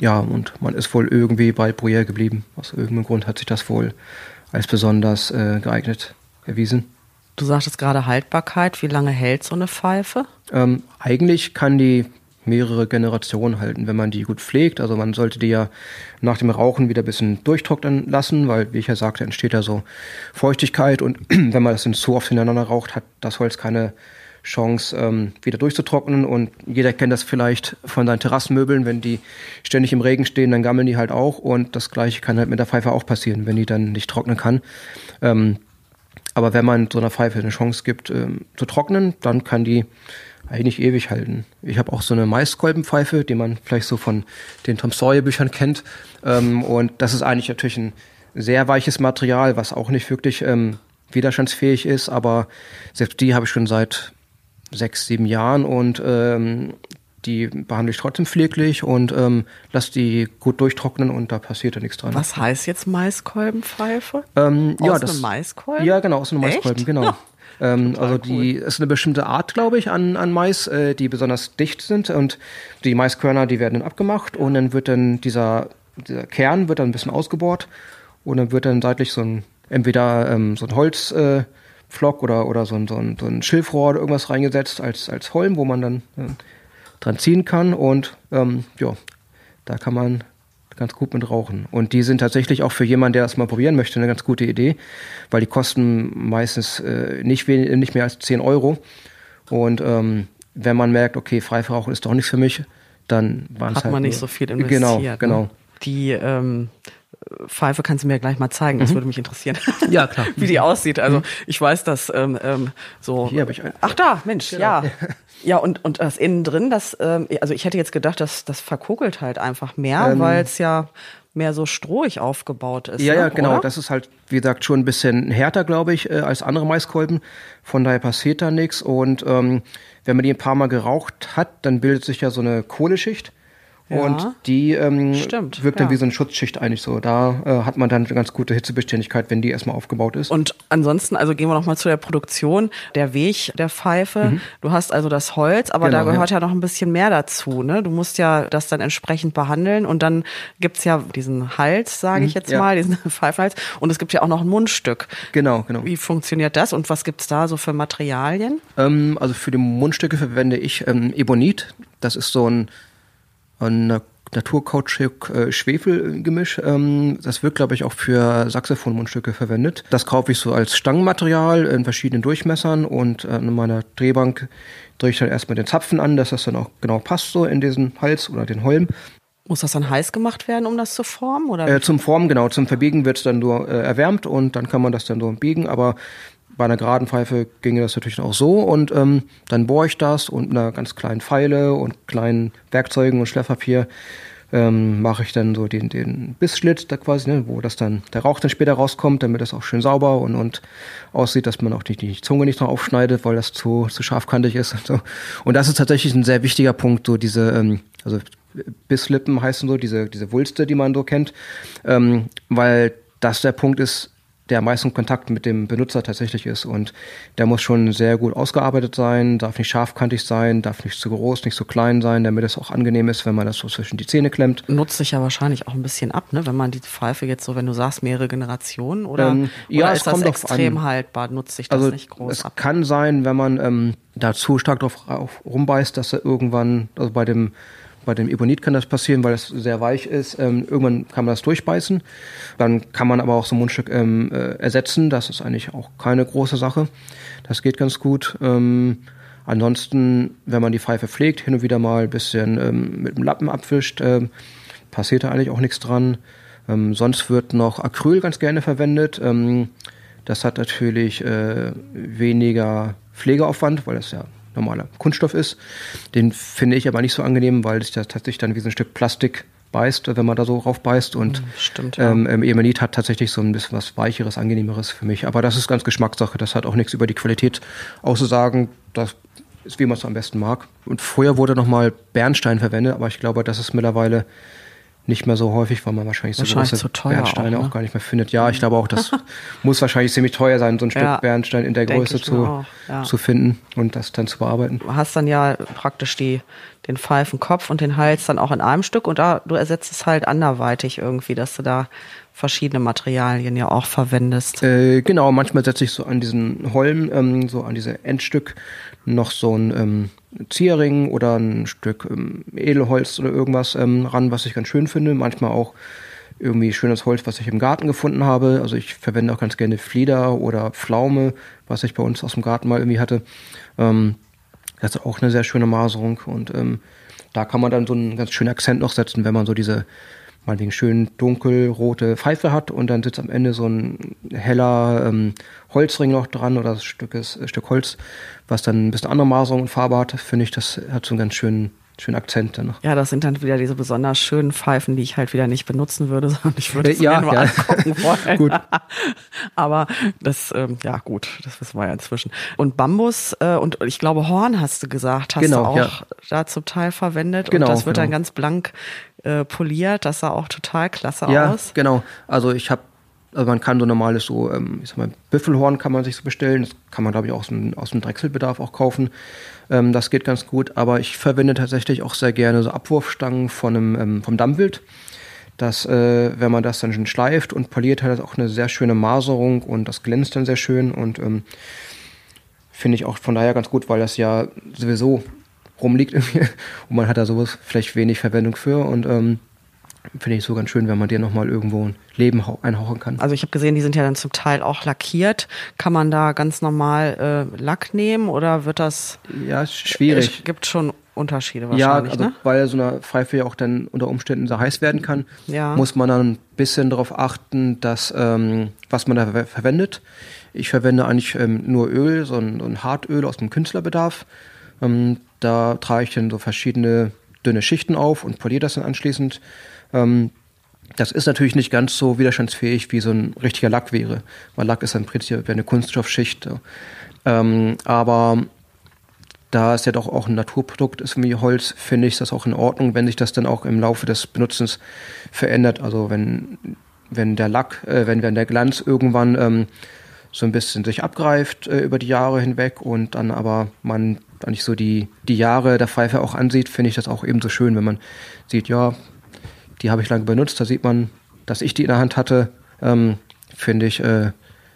ja, und man ist wohl irgendwie bei Bruyère geblieben. Aus irgendeinem Grund hat sich das wohl als besonders äh, geeignet erwiesen. Du sagtest gerade Haltbarkeit. Wie lange hält so eine Pfeife? Ähm, eigentlich kann die mehrere Generationen halten, wenn man die gut pflegt. Also man sollte die ja nach dem Rauchen wieder ein bisschen durchtrocknen lassen, weil, wie ich ja sagte, entsteht da so Feuchtigkeit und wenn man das dann zu oft hintereinander raucht, hat das Holz keine Chance, ähm, wieder durchzutrocknen. Und jeder kennt das vielleicht von seinen Terrassenmöbeln. Wenn die ständig im Regen stehen, dann gammeln die halt auch. Und das Gleiche kann halt mit der Pfeife auch passieren, wenn die dann nicht trocknen kann. Ähm, aber wenn man so einer Pfeife eine Chance gibt, ähm, zu trocknen, dann kann die eigentlich ewig halten. Ich habe auch so eine Maiskolbenpfeife, die man vielleicht so von den Tom Sawyer Büchern kennt. Ähm, und das ist eigentlich natürlich ein sehr weiches Material, was auch nicht wirklich ähm, widerstandsfähig ist, aber selbst die habe ich schon seit sechs, sieben Jahren und ähm, die behandle ich trotzdem pfleglich und ähm, lasse die gut durchtrocknen und da passiert ja nichts dran. Was heißt jetzt Maiskolbenpfeife? Ähm, aus ja, einem Maiskolben? Ja, genau, aus einem Echt? Maiskolben, genau. Ähm, also die cool. ist eine bestimmte Art, glaube ich, an, an Mais, äh, die besonders dicht sind und die Maiskörner, die werden dann abgemacht und dann wird dann dieser, dieser Kern wird dann ein bisschen ausgebohrt und dann wird dann seitlich so ein entweder ähm, so ein Holzpflock äh, oder oder so ein, so ein, so ein Schilfrohr oder irgendwas reingesetzt als als Holm, wo man dann äh, dran ziehen kann und ähm, ja, da kann man ganz gut mit rauchen. Und die sind tatsächlich auch für jemanden, der das mal probieren möchte, eine ganz gute Idee, weil die kosten meistens äh, nicht, wenig, nicht mehr als 10 Euro. Und ähm, wenn man merkt, okay, Freiverrauchen ist doch nichts für mich, dann waren es halt. Hat man nicht nur, so viel investiert. Genau, genau. Die ähm, Pfeife kannst du mir gleich mal zeigen, das Mhm. würde mich interessieren. Ja, klar. Wie die aussieht. Also ich weiß, dass ähm, ähm, so. Hier habe ich einen. Ach da, Mensch, Genau. ja. Ja, und, und das innen drin, das, ähm, also ich hätte jetzt gedacht, dass das verkugelt halt einfach mehr, Ähm, weil es ja mehr so strohig aufgebaut ist. Ja, ne? ja, genau. Oder? Das ist halt, wie gesagt, schon ein bisschen härter, glaube ich, äh, als andere Maiskolben. Von daher passiert da nichts. Und ähm, wenn man die ein paar Mal geraucht hat, dann bildet sich ja so eine Kohleschicht. Ja. Und die ähm, Stimmt, wirkt dann ja. wie so eine Schutzschicht eigentlich so. Da äh, hat man dann eine ganz gute Hitzebeständigkeit, wenn die erstmal aufgebaut ist. Und ansonsten, also gehen wir noch mal zu der Produktion, der Weg der Pfeife. Du hast also das Holz, aber da Mhm. Genau, gehört ja. noch ein bisschen mehr dazu. Ne? Du musst ja das dann entsprechend behandeln und dann gibt's ja diesen Hals, sage ich jetzt Mhm. ja. mal, diesen Pfeifenhals. Und es gibt ja auch noch ein Mundstück. genau, genau. Wie funktioniert das und was gibt's da so für Materialien? Ähm, also für die Mundstücke verwende ich ähm, Ebonit. Das ist so ein, ein Naturkautschuk-Schwefel-Gemisch. Ähm, das wird, glaube ich, auch für Saxophon-Mundstücke verwendet. Das kaufe ich so als Stangenmaterial in verschiedenen Durchmessern und äh, an meiner Drehbank drehe ich dann erstmal den Zapfen an, dass das dann auch genau passt so in diesen Hals oder den Holm. Muss das dann heiß gemacht werden, um das zu formen? Oder? Äh, zum Formen, genau, zum Verbiegen wird es dann nur äh, erwärmt und dann kann man das dann so biegen, aber bei einer geraden Pfeife ginge das natürlich auch so und ähm, dann bohre ich das und mit einer ganz kleinen Pfeile und kleinen Werkzeugen und Schleifpapier ähm, mache ich dann so den, den Bissschlitt da quasi, ne, wo das dann, der Rauch dann später rauskommt, damit das auch schön sauber und, und aussieht, dass man auch die, die Zunge nicht noch aufschneidet, weil das zu, zu scharfkantig ist und so. Und das ist tatsächlich ein sehr wichtiger Punkt, so diese, ähm, also Bisslippen heißen so, diese, diese Wulste, die man so kennt, ähm, weil das der Punkt ist, der am meisten Kontakt mit dem Benutzer tatsächlich ist. Und der muss schon sehr gut ausgearbeitet sein, darf nicht scharfkantig sein, darf nicht zu groß, nicht zu klein sein, damit es auch angenehm ist, wenn man das so zwischen die Zähne klemmt. Nutzt sich ja wahrscheinlich auch ein bisschen ab, ne? wenn man die Pfeife jetzt so, wenn du sagst, mehrere Generationen oder, Ähm, oder ja, ist es das kommt drauf extrem an. haltbar? Nutzt sich das Also nicht groß es ab? kann sein, wenn man ähm, da zu stark drauf auf, rumbeißt, dass er irgendwann, also bei dem bei dem Ebonit kann das passieren, weil es sehr weich ist. Ähm, irgendwann kann man das durchbeißen. Dann kann man aber auch so ein Mundstück ähm, äh, ersetzen. Das ist eigentlich auch keine große Sache. Das geht ganz gut. Ähm, ansonsten, wenn man die Pfeife pflegt, hin und wieder mal ein bisschen ähm, mit dem Lappen abwischt, ähm, passiert da eigentlich auch nichts dran. Ähm, sonst wird noch Acryl ganz gerne verwendet. Das hat natürlich äh, weniger Pflegeaufwand, weil das ja normaler Kunststoff ist. Den finde ich aber nicht so angenehm, weil es ja tatsächlich dann wie so ein Stück Plastik beißt, wenn man da so rauf beißt. Und hm, Stimmt, ja. ähm, Emanit hat tatsächlich so ein bisschen was Weicheres, Angenehmeres für mich. Aber das ist ganz Geschmackssache. Das hat auch nichts über die Qualität auszusagen. Das ist, wie man es am besten mag. Und früher wurde nochmal Bernstein verwendet, aber ich glaube, das ist mittlerweile nicht mehr so häufig, weil man wahrscheinlich so wahrscheinlich große Bernsteine auch, ne? auch, gar nicht mehr findet. Ja, ich glaube auch, das muss wahrscheinlich ziemlich teuer sein, so ein Stück ja, Bernstein in der Größe zu, ja. zu finden und das dann zu bearbeiten. Du hast dann ja praktisch die, den Pfeifenkopf und den Hals dann auch in einem Stück und da, du ersetzt es halt anderweitig irgendwie, dass du da verschiedene Materialien ja auch verwendest. Äh, genau, manchmal setze ich so an diesen Holm, ähm, so an diese Endstück noch so ein ähm, Zierring oder ein Stück ähm, Edelholz oder irgendwas ähm, ran, was ich ganz schön finde. Manchmal auch irgendwie schönes Holz, was ich im Garten gefunden habe. Also ich verwende auch ganz gerne Flieder oder Pflaume, was ich bei uns aus dem Garten mal irgendwie hatte. Ähm, das ist auch eine sehr schöne Maserung und ähm, da kann man dann so einen ganz schönen Akzent noch setzen, wenn man so diese meinetwegen schön dunkelrote Pfeife hat und dann sitzt am Ende so ein heller ähm, Holzring noch dran oder ein Stück, ein Stück Holz, was dann ein bisschen andere Maserung und Farbe hat, finde ich, das hat so einen ganz schönen schönen Akzent dann noch. Ja, das sind dann wieder diese besonders schönen Pfeifen, die ich halt wieder nicht benutzen würde, sondern ich würde es äh, ja, nur ja. angucken wollen. gut. Aber das, ähm, ja gut, das wissen wir ja inzwischen. Und Bambus äh, und ich glaube Horn hast du gesagt, hast genau, du auch ja. da zum Teil verwendet genau, und das wird genau. dann ganz blank äh, poliert. Das sah auch total klasse ja, aus. Genau, also ich habe also man kann so normales so, ähm, ich sag mal, Büffelhorn kann man sich so bestellen. Das kann man, glaube ich, auch aus dem, aus dem Drechselbedarf auch kaufen. Ähm, das geht ganz gut. Aber ich verwende tatsächlich auch sehr gerne so Abwurfstangen von einem, ähm, vom Dammwild. Das, äh, wenn man das dann schon schleift und poliert, hat das auch eine sehr schöne Maserung und das glänzt dann sehr schön und ähm, finde ich auch von daher ganz gut, weil das ja sowieso rumliegt irgendwie und man hat da sowas vielleicht wenig Verwendung für und ähm, finde ich so ganz schön, wenn man dir nochmal irgendwo ein Leben einhauchen kann. Also ich habe gesehen, die sind ja dann zum Teil auch lackiert. Kann man da ganz normal äh, Lack nehmen oder wird das? Ja, schwierig. Es gibt schon Unterschiede wahrscheinlich, ja, also, ne? weil so eine ja auch dann unter Umständen sehr heiß werden kann, ja. muss man dann ein bisschen darauf achten, dass ähm, was man da ver verwendet. Ich verwende eigentlich ähm, nur Öl, so ein, so ein Hartöl aus dem Künstlerbedarf. Ähm, da trage ich dann so verschiedene dünne Schichten auf und poliere das dann anschließend. Ähm, das ist natürlich nicht ganz so widerstandsfähig, wie so ein richtiger Lack wäre, weil Lack ist im Prinzip eine Kunststoffschicht. Ähm, aber da es ja doch auch ein Naturprodukt ist wie Holz, finde ich das auch in Ordnung, wenn sich das dann auch im Laufe des Benutzens verändert. Also wenn, wenn der Lack, äh, wenn, wenn der Glanz irgendwann ähm, so ein bisschen sich abgreift äh, über die Jahre hinweg und dann aber man eigentlich so die, die Jahre der Pfeife auch ansieht, finde ich das auch ebenso schön, wenn man sieht, ja, die habe ich lange benutzt. Da sieht man, dass ich die in der Hand hatte. Ähm, Finde ich, äh,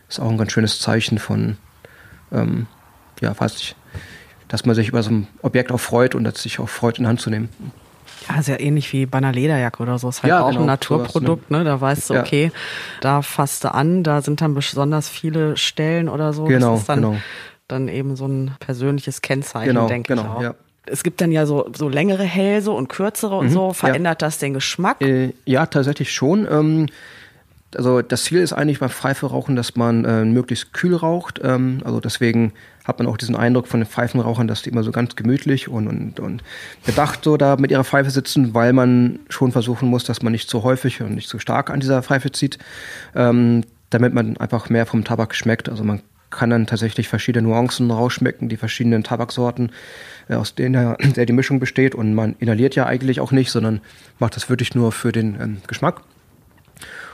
ist auch ein ganz schönes Zeichen von, ähm, ja, weiß ich, dass man sich über so ein Objekt auch freut und dass sich auch freut, in Hand zu nehmen. Ja, sehr ähnlich wie bei einer Lederjacke oder so. Ist halt ja, auch genau, ein Naturprodukt, sowas, ne? ne? Da weißt du, okay, ja. da fasst du an, da sind dann besonders viele Stellen oder so. Genau, das ist dann, genau. Dann eben so ein persönliches Kennzeichen, genau, denke genau, ich auch. Ja es gibt dann ja so, so längere Hälse und kürzere und mhm, so. Verändert ja. das den Geschmack? Äh, ja, tatsächlich schon. Ähm, also das Ziel ist eigentlich beim Pfeiferauchen, dass man äh, möglichst kühl raucht. Ähm, also deswegen hat man auch diesen Eindruck von den Pfeifenrauchern, dass die immer so ganz gemütlich und, und, und bedacht so da mit ihrer Pfeife sitzen, weil man schon versuchen muss, dass man nicht zu häufig und nicht zu stark an dieser Pfeife zieht, ähm, damit man einfach mehr vom Tabak schmeckt. Also man kann dann tatsächlich verschiedene Nuancen rausschmecken, die verschiedenen Tabaksorten. Äh, aus denen der die Mischung besteht. Und man inhaliert ja eigentlich auch nicht, sondern macht das wirklich nur für den ähm, Geschmack.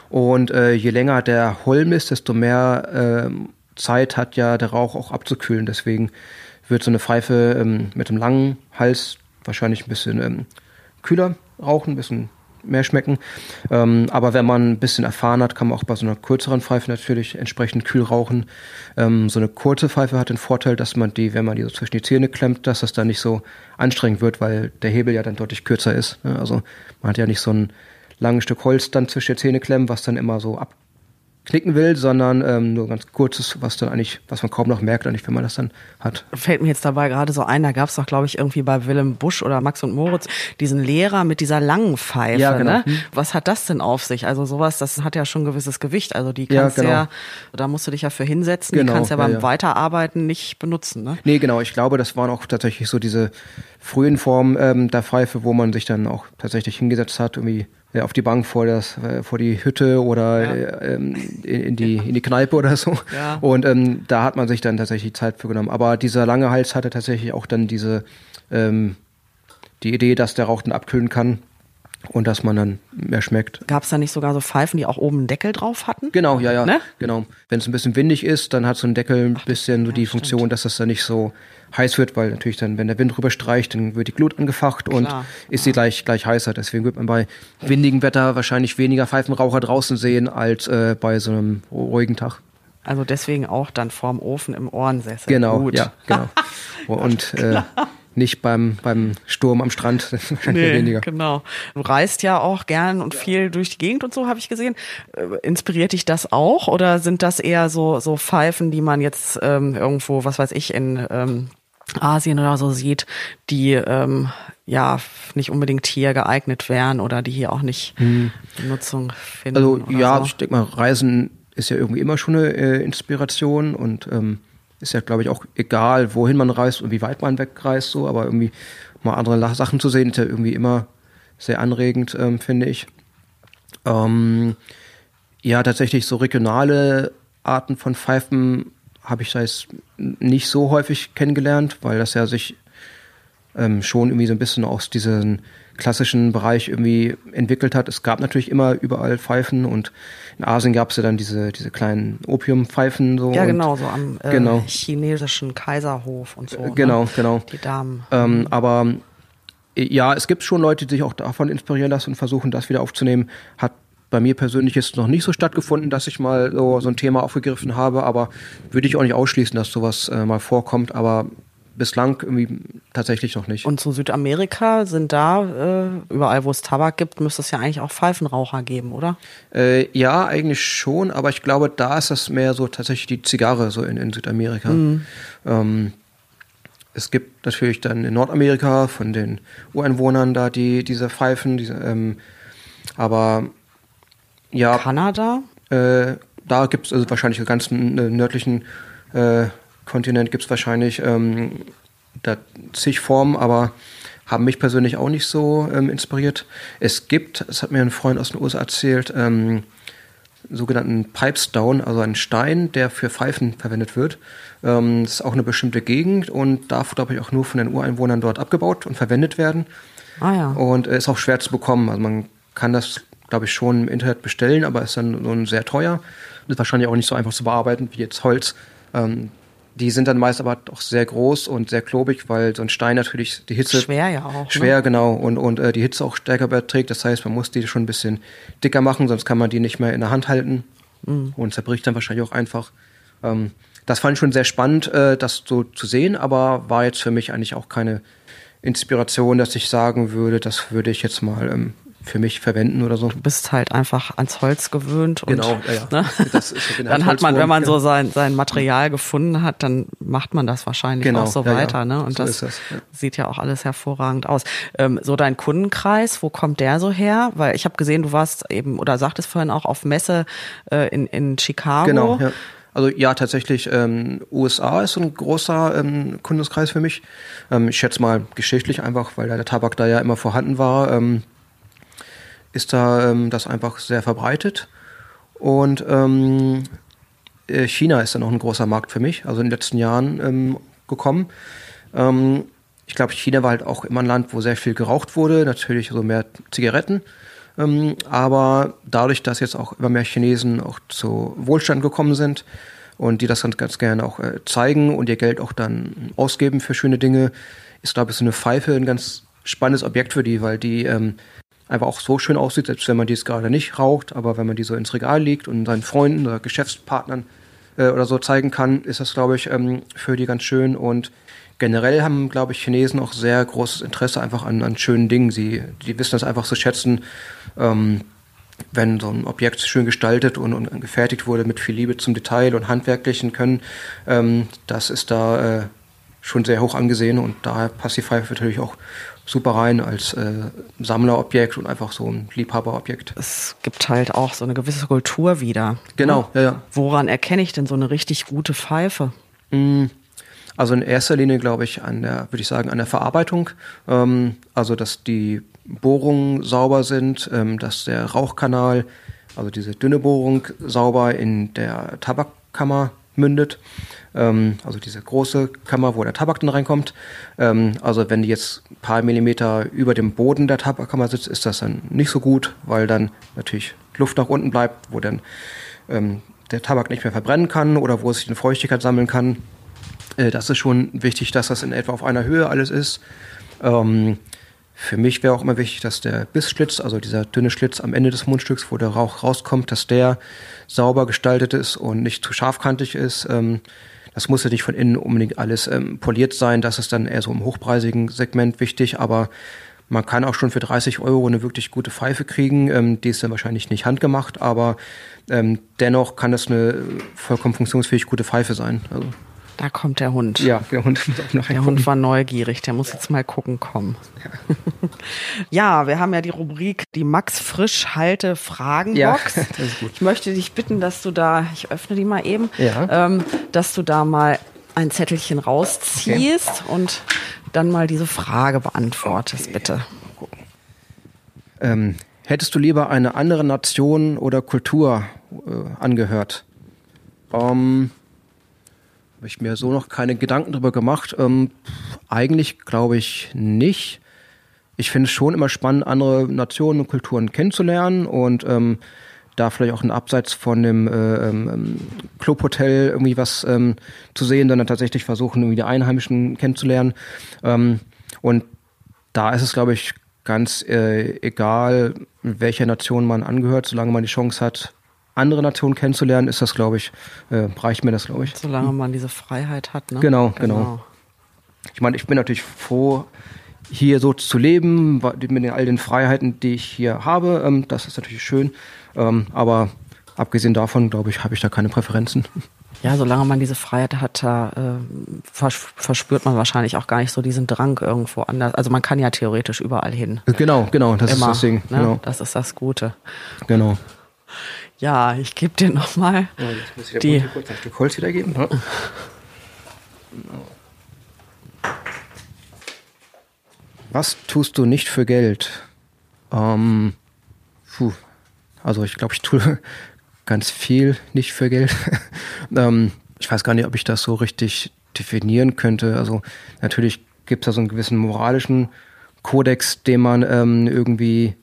Und äh, je länger der Holm ist, desto mehr äh, Zeit hat ja der Rauch auch abzukühlen. Deswegen wird so eine Pfeife ähm, mit einem langen Hals wahrscheinlich ein bisschen ähm, kühler rauchen, ein bisschen mehr schmecken. Ähm, aber wenn man ein bisschen erfahren hat, kann man auch bei so einer kürzeren Pfeife natürlich entsprechend kühl rauchen. Ähm, so eine kurze Pfeife hat den Vorteil, dass man die, wenn man die so zwischen die Zähne klemmt, dass das dann nicht so anstrengend wird, weil der Hebel ja dann deutlich kürzer ist. Ne? Also man hat ja nicht so ein langes Stück Holz dann zwischen die Zähne klemmen, was dann immer so knicken will, sondern ähm, nur ganz kurzes, was dann eigentlich, was man kaum noch merkt, eigentlich, wenn man das dann hat. Fällt mir jetzt dabei gerade so ein, da gab es doch, glaube ich, irgendwie bei Willem Busch oder Max und Moritz diesen Lehrer mit dieser langen Pfeife. Ja, genau. Ne? Hm. Was hat das denn auf sich? Also sowas, das hat ja schon ein gewisses Gewicht. Also die kannst ja, genau. ja da musst du dich ja für hinsetzen, genau, die kannst ja beim ja. Weiterarbeiten nicht benutzen. Ne? Nee, genau. Ich glaube, das waren auch tatsächlich so diese frühen Formen ähm, der Pfeife, wo man sich dann auch tatsächlich hingesetzt hat, irgendwie auf die Bank vor, das, äh, vor die Hütte oder ja. äh, ähm, in, in, die, in die Kneipe oder so. Ja. Und ähm, da hat man sich dann tatsächlich Zeit für genommen. Aber dieser lange Hals hatte tatsächlich auch dann diese ähm, die Idee, dass der Rauch dann abkühlen kann und dass man dann mehr schmeckt. Gab es da nicht sogar so Pfeifen, die auch oben einen Deckel drauf hatten? Genau, ja, ja. Ne? Genau. Wenn es ein bisschen windig ist, dann hat so ein Deckel ein Ach, bisschen so die ja, Funktion, dass das dann nicht so heiß wird, weil natürlich dann, wenn der Wind drüber streicht, dann wird die Glut angefacht und Klar, ist sie gleich, gleich heißer. Deswegen wird man bei windigem Wetter wahrscheinlich weniger Pfeifenraucher draußen sehen als äh, bei so einem ruhigen Tag. Also deswegen auch dann vorm Ofen im Ohrensessel. Genau, Gut. ja, genau. und äh, nicht beim, beim Sturm am Strand, wahrscheinlich nee, weniger. Genau. Du reist ja auch gern und viel durch die Gegend und so, habe ich gesehen. Äh, inspiriert dich das auch oder sind das eher so, so Pfeifen, die man jetzt ähm, irgendwo, was weiß ich, in ähm, Asien oder so sieht, die ähm, ja nicht unbedingt hier geeignet wären oder die hier auch nicht hm. Benutzung finden. Also ja, so. ich denke mal, Reisen ist ja irgendwie immer schon eine äh, Inspiration und ähm, ist ja, glaube ich, auch egal, wohin man reist und wie weit man wegreist, so, aber irgendwie mal andere Sachen zu sehen, ist ja irgendwie immer sehr anregend, ähm, finde ich. Ähm, ja, tatsächlich so regionale Arten von Pfeifen habe ich da jetzt nicht so häufig kennengelernt, weil das ja sich ähm, schon irgendwie so ein bisschen aus diesem klassischen Bereich irgendwie entwickelt hat. Es gab natürlich immer überall Pfeifen und in Asien gab es ja dann diese, diese kleinen Opiumpfeifen. So ja, genau, so am äh, genau. chinesischen Kaiserhof und so. Ne? Genau, ne? genau. Die Damen. Ähm, aber äh, ja, es gibt schon Leute, die sich auch davon inspirieren lassen und versuchen, das wieder aufzunehmen. Hat bei mir persönlich jetzt noch nicht so stattgefunden, dass ich mal so, so ein Thema aufgegriffen habe, aber würde ich auch nicht ausschließen, dass sowas äh, mal vorkommt. Aber bislang irgendwie tatsächlich noch nicht. Und zu Südamerika sind da, äh, überall wo es Tabak gibt, müsste es ja eigentlich auch Pfeifenraucher geben, oder? Äh, ja, eigentlich schon, aber ich glaube, da ist das mehr so tatsächlich die Zigarre so in, in Südamerika. Mhm. Ähm, es gibt natürlich dann in Nordamerika von den Ureinwohnern da die, diese Pfeifen, diese, ähm, aber ja. Kanada? Äh, da gibt es also wahrscheinlich den ganzen nördlichen äh, Kontinent gibt es wahrscheinlich ähm, da zig Formen, aber haben mich persönlich auch nicht so ähm, inspiriert. Es gibt, das hat mir ein Freund aus den USA erzählt, ähm, sogenannten Pipestone, also einen Stein, der für Pfeifen verwendet wird. Ähm, das ist auch eine bestimmte Gegend und darf, glaube ich, auch nur von den Ureinwohnern dort abgebaut und verwendet werden. Ah, ja. Und äh, ist auch schwer zu bekommen. Also man kann das, glaube ich, schon im Internet bestellen, aber ist dann so sehr teuer. Ist wahrscheinlich auch nicht so einfach zu bearbeiten wie jetzt Holz. Ähm, die sind dann meist aber doch sehr groß und sehr klobig, weil so ein Stein natürlich die Hitze. Schwer ja auch. Ne? Schwer, ne? genau. Und, und äh, die Hitze auch stärker überträgt. Das heißt, man muss die schon ein bisschen dicker machen, sonst kann man die nicht mehr in der Hand halten. Mhm. Und zerbricht dann wahrscheinlich auch einfach. Ähm, das fand ich schon sehr spannend, äh, das so zu sehen, aber war jetzt für mich eigentlich auch keine Inspiration, dass ich sagen würde, das würde ich jetzt mal ähm, für mich verwenden oder so. Du bist halt einfach ans Holz gewöhnt. Und, genau, ja, ja. Ne? Das ist dann halt hat man, wenn man so sein, sein Material gefunden hat, dann macht man das wahrscheinlich genau, auch so ja, weiter. Ne? Und so das, das ja. sieht ja auch alles hervorragend aus. Ähm, so dein Kundenkreis, wo kommt der so her? Weil ich habe gesehen, du warst eben oder sagtest vorhin auch auf Messe äh, in, in Chicago. Genau, ja. Also ja, tatsächlich, ähm, USA ist so ein großer ähm, Kundeskreis für mich. Ähm, ich schätze mal geschichtlich einfach, weil der Tabak da ja immer vorhanden war. Ähm, ist da ähm, das einfach sehr verbreitet. Und ähm, äh, China ist dann auch ein großer Markt für mich, also in den letzten Jahren ähm, gekommen. Ähm, ich glaube, China war halt auch immer ein Land, wo sehr viel geraucht wurde, natürlich so mehr Zigaretten. Ähm, aber dadurch, dass jetzt auch immer mehr Chinesen auch zu Wohlstand gekommen sind und die das ganz, ganz gerne auch äh, zeigen und ihr Geld auch dann ausgeben für schöne Dinge, ist, glaube ich, so eine Pfeife ein ganz spannendes Objekt für die, weil die ähm, einfach auch so schön aussieht, selbst wenn man dies gerade nicht raucht, aber wenn man die so ins Regal legt und seinen Freunden oder Geschäftspartnern äh, oder so zeigen kann, ist das, glaube ich, ähm, für die ganz schön. Und generell haben, glaube ich, Chinesen auch sehr großes Interesse einfach an, an schönen Dingen. Sie die wissen das einfach zu schätzen, ähm, wenn so ein Objekt schön gestaltet und, und, gefertigt wurde mit viel Liebe zum Detail und handwerklichen Können, ähm, das ist da äh, schon sehr hoch angesehen und daher die Pfeife natürlich auch super rein als äh, Sammlerobjekt und einfach so ein Liebhaberobjekt. Es gibt halt auch so eine gewisse Kultur wieder. Genau, ja, ja. Woran erkenne ich denn so eine richtig gute Pfeife? Mm, also in erster Linie glaube ich an der, würde ich sagen, an der Verarbeitung. Ähm, also dass die Bohrungen sauber sind, ähm, dass der Rauchkanal, also diese dünne Bohrung sauber in der Tabakkammer mündet. Ähm, also diese große Kammer, wo der Tabak dann reinkommt. Ähm, also wenn die jetzt ein paar Millimeter über dem Boden der Tabakkammer sitzt, ist das dann nicht so gut, weil dann natürlich Luft nach unten bleibt, wo dann ähm, der Tabak nicht mehr verbrennen kann oder wo es sich eine Feuchtigkeit sammeln kann. Äh, das ist schon wichtig, dass das in etwa auf einer Höhe alles ist. Ähm, für mich wäre auch immer wichtig, dass der Bissschlitz, also dieser dünne Schlitz am Ende des Mundstücks, wo der Rauch rauskommt, dass der sauber gestaltet ist und nicht zu scharfkantig ist. Ähm, das muss ja nicht von innen unbedingt alles ähm, poliert sein. Das ist dann eher so im hochpreisigen Segment wichtig, aber man kann auch schon für 30 Euro eine wirklich gute Pfeife kriegen. Ähm, die ist dann wahrscheinlich nicht handgemacht, aber ähm, dennoch kann das eine vollkommen funktionsfähig gute Pfeife sein. Also. Da kommt der Hund. Ja, der Hund muss auch noch Der Hund war neugierig, der muss jetzt mal gucken kommen. Ja, ja wir haben ja die Rubrik die Max Frisch Halte Fragenbox. Ja, das ist gut. Ich möchte dich bitten, dass du da, ich öffne die mal eben, ja. ähm, dass du da mal ein Zettelchen rausziehst okay. und dann mal diese Frage beantwortest, okay. bitte. Ähm, hättest du lieber eine andere Nation oder Kultur äh, angehört? Ähm, habe ich mir so noch keine Gedanken darüber gemacht. Ähm, eigentlich glaube ich nicht. Ich finde es schon immer spannend, andere Nationen und Kulturen kennenzulernen und ähm, da vielleicht auch ein Abseits von dem äh, ähm, Clubhotel irgendwie was ähm, zu sehen, dann tatsächlich versuchen, irgendwie die Einheimischen kennenzulernen. Ähm, und da ist es, glaube ich, ganz äh, egal, welcher Nation man angehört, solange man die Chance hat, andere Nationen kennenzulernen, ist das, glaube ich, äh, reicht mir das, glaube ich. Solange man diese Freiheit hat, ne? Genau, genau. genau. Ich meine, ich bin natürlich froh, hier so zu leben, mit all den Freiheiten, die ich hier habe. Ähm, das ist natürlich schön. Ähm, aber abgesehen davon, glaube ich, habe ich da keine Präferenzen. Ja, solange man diese Freiheit hat, da äh, verspürt man wahrscheinlich auch gar nicht so diesen Drang irgendwo anders. Also man kann ja theoretisch überall hin. Genau, genau, das Immer, ist das Ding. Ne? Genau. Das ist das Gute. Genau. Ja, ich gebe dir nochmal ja, jetzt muss ich die... kurz ein Stück Holz wiedergeben. Ne? Was tust du nicht für Geld? Ähm, puh. Also ich glaube, ich tue ganz viel nicht für Geld. ähm, ich weiß gar nicht, ob ich das so richtig definieren könnte. Also natürlich gibt es da so einen gewissen moralischen Kodex, den man ähm, irgendwie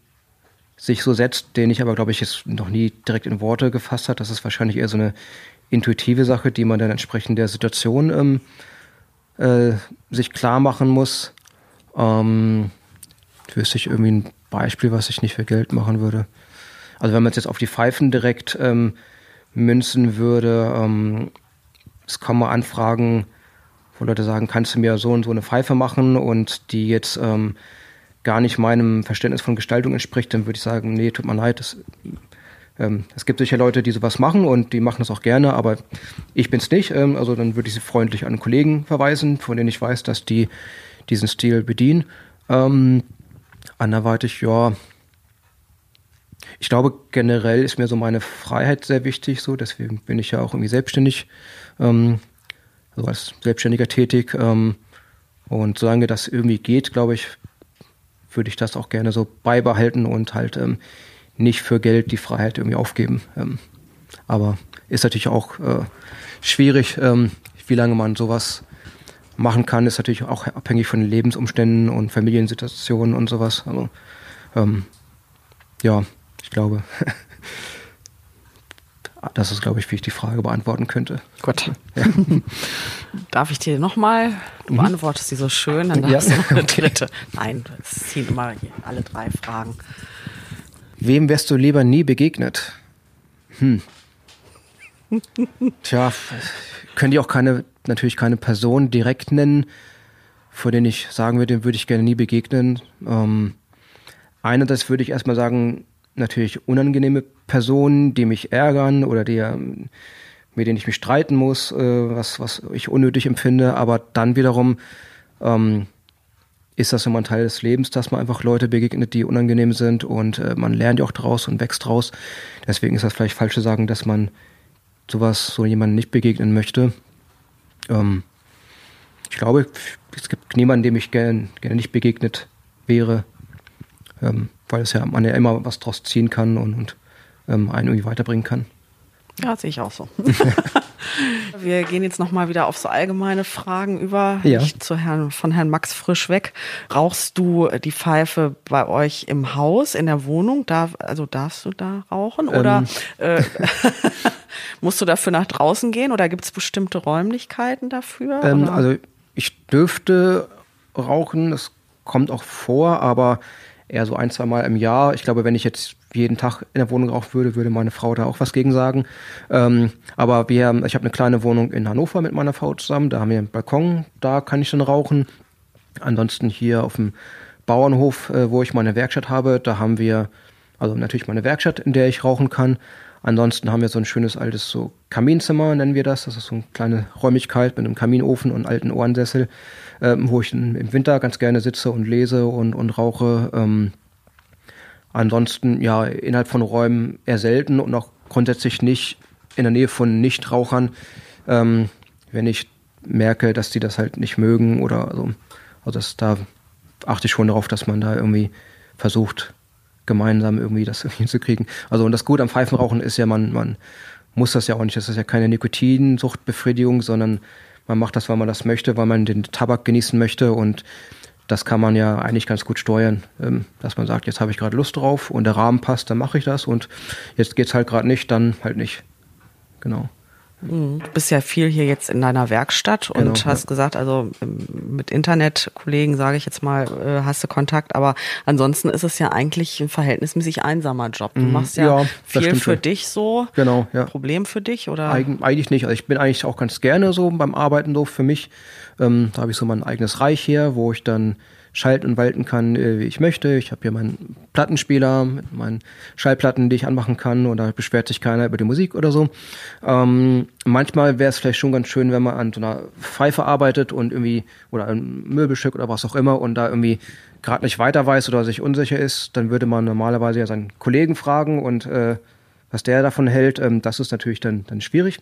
sich so setzt, den ich aber, glaube ich, jetzt noch nie direkt in Worte gefasst hat. Das ist wahrscheinlich eher so eine intuitive Sache, die man dann entsprechend der Situation ähm, äh, sich klar machen muss. Ähm, wüsste ich irgendwie ein Beispiel, was ich nicht für Geld machen würde. Also wenn man es jetzt auf die Pfeifen direkt ähm, münzen würde, ähm, es kommen mal Anfragen, wo Leute sagen, kannst du mir so und so eine Pfeife machen und die jetzt ähm, gar nicht meinem Verständnis von Gestaltung entspricht, dann würde ich sagen, nee, tut mir leid, das, ähm, es gibt sicher Leute, die sowas machen und die machen das auch gerne, aber ich bin es nicht. Ähm, also dann würde ich sie freundlich an Kollegen verweisen, von denen ich weiß, dass die diesen Stil bedienen. Ähm, anderweitig, ja, ich glaube, generell ist mir so meine Freiheit sehr wichtig, so deswegen bin ich ja auch irgendwie selbstständig, ähm, also als Selbstständiger tätig. Ähm, und solange das irgendwie geht, glaube ich, würde ich das auch gerne so beibehalten und halt ähm, nicht für Geld die Freiheit irgendwie aufgeben. Ähm, aber ist natürlich auch äh, schwierig, ähm, wie lange man sowas machen kann, ist natürlich auch abhängig von den Lebensumständen und Familiensituationen und sowas. Also ähm, ja, ich glaube, das ist, glaube ich, wie ich die Frage beantworten könnte. Gut. Ja. Darf ich dir nochmal? Du mhm. beantwortest die so schön, dann ja. du noch eine dritte. Nein, es ziehen immer alle drei Fragen. Wem wärst du lieber nie begegnet? Hm. Tja, können die auch keine, natürlich keine Person direkt nennen, vor denen ich sagen würde, dem würde ich gerne nie begegnen. Ähm, das würde ich erstmal sagen, natürlich unangenehme Personen, die mich ärgern oder die, ähm, mit denen ich mich streiten muss, äh, was, was ich unnötig empfinde. Aber dann wiederum ähm, ist das immer ein Teil des Lebens, dass man einfach Leute begegnet, die unangenehm sind und äh, man lernt ja auch draus und wächst draus. Deswegen ist das vielleicht falsch zu sagen, dass man sowas so jemandem nicht begegnen möchte. Ähm, ich glaube, es gibt niemanden, dem ich gerne, gerne nicht begegnet wäre, ähm, weil es ja man ja immer was draus ziehen kann und, und ähm, einen irgendwie weiterbringen kann. Ja, sehe ich auch so. Wir gehen jetzt nochmal wieder auf so allgemeine Fragen über. Ja. Ich zu Herrn, von Herrn Max Frisch weg. Rauchst du die Pfeife bei euch im Haus, in der Wohnung? Darf, also darfst du da rauchen? Oder Ähm. äh, musst du dafür nach draußen gehen? Oder gibt es bestimmte Räumlichkeiten dafür? Ähm, also ich dürfte rauchen, das kommt auch vor, aber eher so ein, zwei Mal im Jahr. Ich glaube, wenn ich jetzt jeden Tag in der Wohnung rauchen würde, würde meine Frau da auch was gegen sagen. Ähm, aber wir, ich habe eine kleine Wohnung in Hannover mit meiner Frau zusammen. Da haben wir einen Balkon, da kann ich dann rauchen. Ansonsten hier auf dem Bauernhof, äh, wo ich meine Werkstatt habe, da haben wir also natürlich meine Werkstatt, in der ich rauchen kann. Ansonsten haben wir so ein schönes altes so Kaminzimmer, nennen wir das. Das ist so eine kleine Räumlichkeit mit einem Kaminofen und alten Ohrensessel, ähm, wo ich im Winter ganz gerne sitze und lese und, und rauche. Ähm, ansonsten ja innerhalb von Räumen eher selten und auch grundsätzlich nicht in der Nähe von Nichtrauchern, ähm, wenn ich merke, dass die das halt nicht mögen oder so. Also das, da achte ich schon darauf, dass man da irgendwie versucht, gemeinsam irgendwie das hinzukriegen. Also und das Gute am Pfeifenrauchen ist ja, man, man muss das ja auch nicht. Das ist ja keine Nikotinsuchtbefriedigung, sondern man macht das, weil man das möchte, weil man den Tabak genießen möchte und das kann man ja eigentlich ganz gut steuern, ähm, dass man sagt, jetzt habe ich gerade Lust drauf und der Rahmen passt, dann mache ich das und jetzt geht's halt gerade nicht, dann halt nicht. Genau. Du bist ja viel hier jetzt in deiner Werkstatt und Genau, hast ja. gesagt, also ähm, mit Internetkollegen, sage ich jetzt mal, äh, hast du Kontakt, aber ansonsten ist es ja eigentlich ein verhältnismäßig einsamer Job. Du machst ja, Mhm. ja, viel für schon. dich so. Genau, ja. Problem für dich oder? Eig eigentlich nicht. Also ich bin eigentlich auch ganz gerne so beim Arbeiten so für mich. Ähm, da habe ich so mein eigenes Reich hier, wo ich dann schalten und walten kann, äh, wie ich möchte. Ich habe hier meinen Plattenspieler mit meinen Schallplatten, die ich anmachen kann da beschwert sich keiner über die Musik oder so. Ähm, manchmal wäre es vielleicht schon ganz schön, wenn man an so einer Pfeife arbeitet und irgendwie oder ein Möbelstück oder was auch immer und da irgendwie gerade nicht weiter weiß oder sich unsicher ist, dann würde man normalerweise ja seinen Kollegen fragen und äh, was der davon hält. Ähm, das ist natürlich dann, dann schwierig.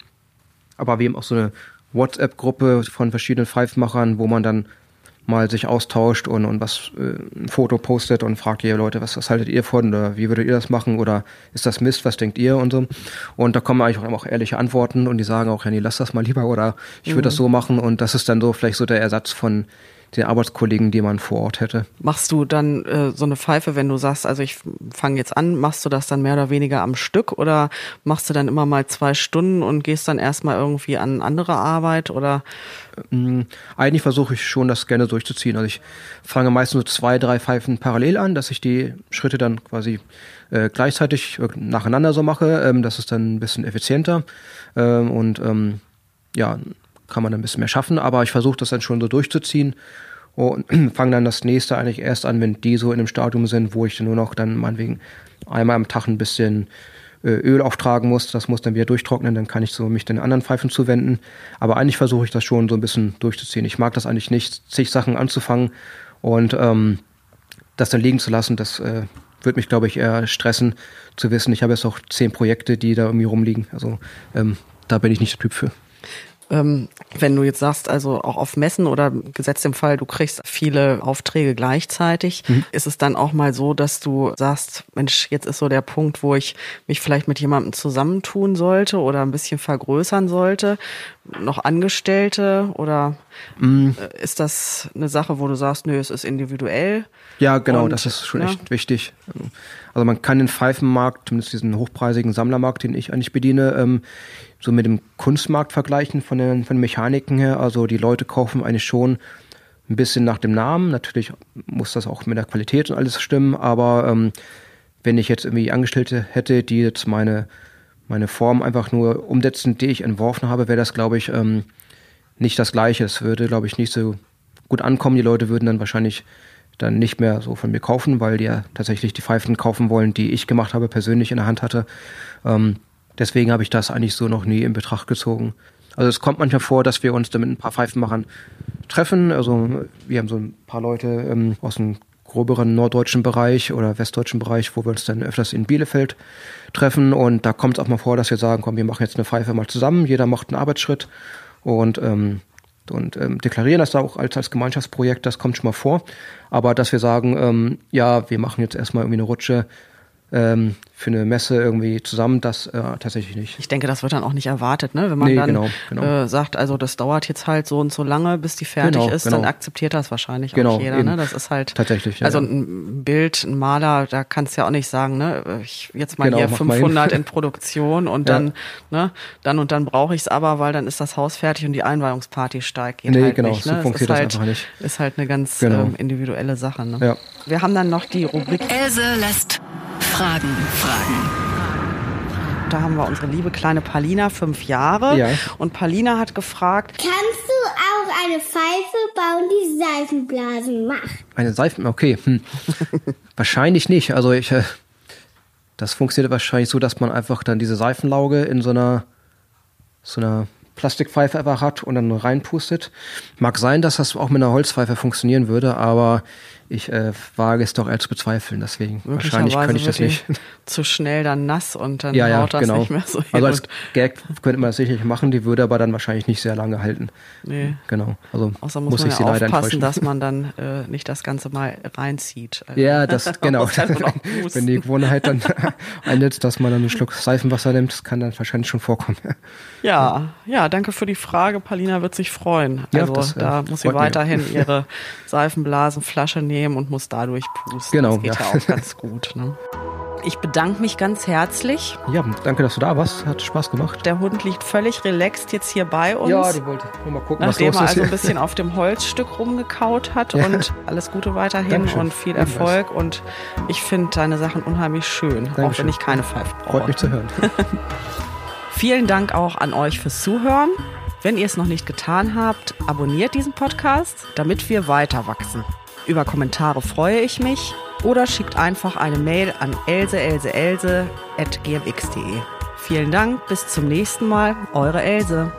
Aber wir haben auch so eine WhatsApp-Gruppe von verschiedenen Pfeifmachern, wo man dann mal sich austauscht und, und was äh, ein Foto postet und fragt ihr Leute, was, was haltet ihr von oder wie würdet ihr das machen oder ist das Mist, was denkt ihr und so. Und da kommen eigentlich auch, auch ehrliche Antworten und die sagen auch, ja nee, lass das mal lieber oder ich würde das so machen und das ist dann so vielleicht so der Ersatz von den Arbeitskollegen, die man vor Ort hätte. Machst du dann äh, so eine Pfeife, wenn du sagst, also ich fange jetzt an, machst du das dann mehr oder weniger am Stück oder machst du dann immer mal zwei Stunden und gehst dann erstmal irgendwie an andere Arbeit oder Mm, Eigentlich versuche ich schon, das gerne durchzuziehen. Also ich fange meistens so zwei, drei Pfeifen parallel an, dass ich die Schritte dann quasi äh, gleichzeitig äh, nacheinander so mache. Ähm, das ist dann ein bisschen effizienter ähm, und ähm, ja, kann man ein bisschen mehr schaffen. Aber ich versuche das dann schon so durchzuziehen und fange dann das nächste eigentlich erst an, wenn die so in dem Stadium sind, wo ich dann nur noch dann meinetwegen einmal am Tag ein bisschen äh, Öl auftragen muss, das muss dann wieder durchtrocknen, dann kann ich so mich den anderen Pfeifen zuwenden. Aber eigentlich versuche ich das schon so ein bisschen durchzuziehen. Ich mag das eigentlich nicht, zig Sachen anzufangen und ähm, das dann liegen zu lassen, das äh, würde mich, glaube ich, eher stressen, zu wissen, ich habe jetzt auch zehn Projekte, die da irgendwie rumliegen. Also ähm, da bin ich nicht der Typ für. Ähm, wenn du jetzt sagst, also auch auf Messen oder gesetzt im Fall, du kriegst viele Aufträge gleichzeitig, ist es dann auch mal so, dass du sagst, Mensch, jetzt ist so der Punkt, wo ich mich vielleicht mit jemandem zusammentun sollte oder ein bisschen vergrößern sollte, noch Angestellte oder äh, ist das eine Sache, wo du sagst, nö, es ist individuell? Ja, genau, Und, das ist schon ja. echt wichtig. Also man kann den Pfeifenmarkt, zumindest diesen hochpreisigen Sammlermarkt, den ich eigentlich bediene, ähm, so mit dem Kunstmarkt vergleichen von den, von den Mechaniken her. Also die Leute kaufen eigentlich schon ein bisschen nach dem Namen. Natürlich muss das auch mit der Qualität und alles stimmen, aber ähm, wenn ich jetzt irgendwie Angestellte hätte, die jetzt meine, meine Form einfach nur umsetzen, die ich entworfen habe, wäre das, glaube ich, ähm, nicht das Gleiche. Es würde, glaube ich, nicht so gut ankommen. Die Leute würden dann wahrscheinlich dann nicht mehr so von mir kaufen, weil die ja tatsächlich die Pfeifen kaufen wollen, die ich gemacht habe, persönlich in der Hand hatte. Ähm, deswegen habe ich das eigentlich so noch nie in Betracht gezogen. Also es kommt manchmal vor, dass wir uns dann mit ein paar Pfeifenmachern treffen. Also wir haben so ein paar Leute ähm, aus dem gröberen norddeutschen Bereich oder westdeutschen Bereich, wo wir uns dann öfters in Bielefeld treffen. Und da kommt es auch mal vor, dass wir sagen, komm, wir machen jetzt eine Pfeife mal zusammen. Jeder macht einen Arbeitsschritt und ähm, und ähm, deklarieren das da auch als, als Gemeinschaftsprojekt, das kommt schon mal vor. Aber dass wir sagen, ähm, ja, wir machen jetzt erstmal irgendwie eine Rutsche, ähm, für eine Messe irgendwie zusammen, das äh, tatsächlich nicht. Ich denke, das wird dann auch nicht erwartet, ne? Wenn man nee, dann genau, genau. Äh, sagt, also das dauert jetzt halt so und so lange, bis die fertig genau, ist, dann genau. akzeptiert das wahrscheinlich genau, auch jeder. Ne? Das ist halt tatsächlich. Ja, also ein Bild, ein Maler, da kannst du ja auch nicht sagen, ne? Ich jetzt mal hier 500 in Produktion und ja. dann, ne? Dann und dann brauche ich es aber, weil dann ist das Haus fertig und die Einweihungsparty steigt. Geht nee, halt genau, nicht, ne? so funktioniert das, halt, einfach nicht. Ist halt eine ganz ähm, individuelle Sache. Ne? Ja. Wir haben dann noch die Rubrik Else lässt Fragen fragen. Da haben wir unsere liebe kleine Palina, fünf Jahre. Ja. Und Palina hat gefragt, Kannst du auch eine Pfeife bauen, die Seifenblasen macht? Eine Seifen, okay. Hm. wahrscheinlich nicht. Also ich, äh, das funktioniert wahrscheinlich so, dass man einfach dann diese Seifenlauge in so einer, so einer Plastikpfeife einfach hat und dann reinpustet. Mag sein, dass das auch mit einer Holzpfeife funktionieren würde, aber ich äh, wage es doch eher zu bezweifeln, deswegen wahrscheinlich könnte ich das nicht. Zu schnell dann nass und dann ja, ja, haut das genau. nicht mehr so hin. Also als Gag könnte man das sicherlich machen, die würde aber dann wahrscheinlich nicht sehr lange halten. Nee. Genau. Also Außer muss, muss man ich ja sie leider aufpassen, dass man dann äh, nicht das Ganze mal reinzieht. Also Ja, das genau. Wenn die Gewohnheit dann einsetzt, dass man dann einen Schluck Seifenwasser nimmt, das kann dann wahrscheinlich schon vorkommen. Ja, ja, danke für die Frage. Paulina wird sich freuen. Ja, Also das, äh, da muss sie weiterhin ihre Seifenblasenflasche nehmen und muss dadurch pusten. Genau, Das geht ja, ja. auch ganz gut. Ne? Ich bedanke mich ganz herzlich. Ja, danke, dass du da warst. Hat Spaß gemacht. Der Hund liegt völlig relaxed jetzt hier bei uns. wollte nur mal gucken, Nachdem was er los also ein bisschen auf dem Holzstück rumgekaut hat Ja. und alles Gute weiterhin Dankeschön. und viel. Erfolg und ich finde deine Sachen unheimlich schön, auch Dankeschön. wenn ich keine Pfeife brauche. Freut mich zu hören. Vielen Dank auch an euch fürs Zuhören. Wenn ihr es noch nicht getan habt, abonniert diesen Podcast, damit wir weiter wachsen. Über Kommentare freue ich mich oder schickt einfach eine Mail an elseelseelse.gmx.de. Vielen Dank, bis zum nächsten Mal, eure Else.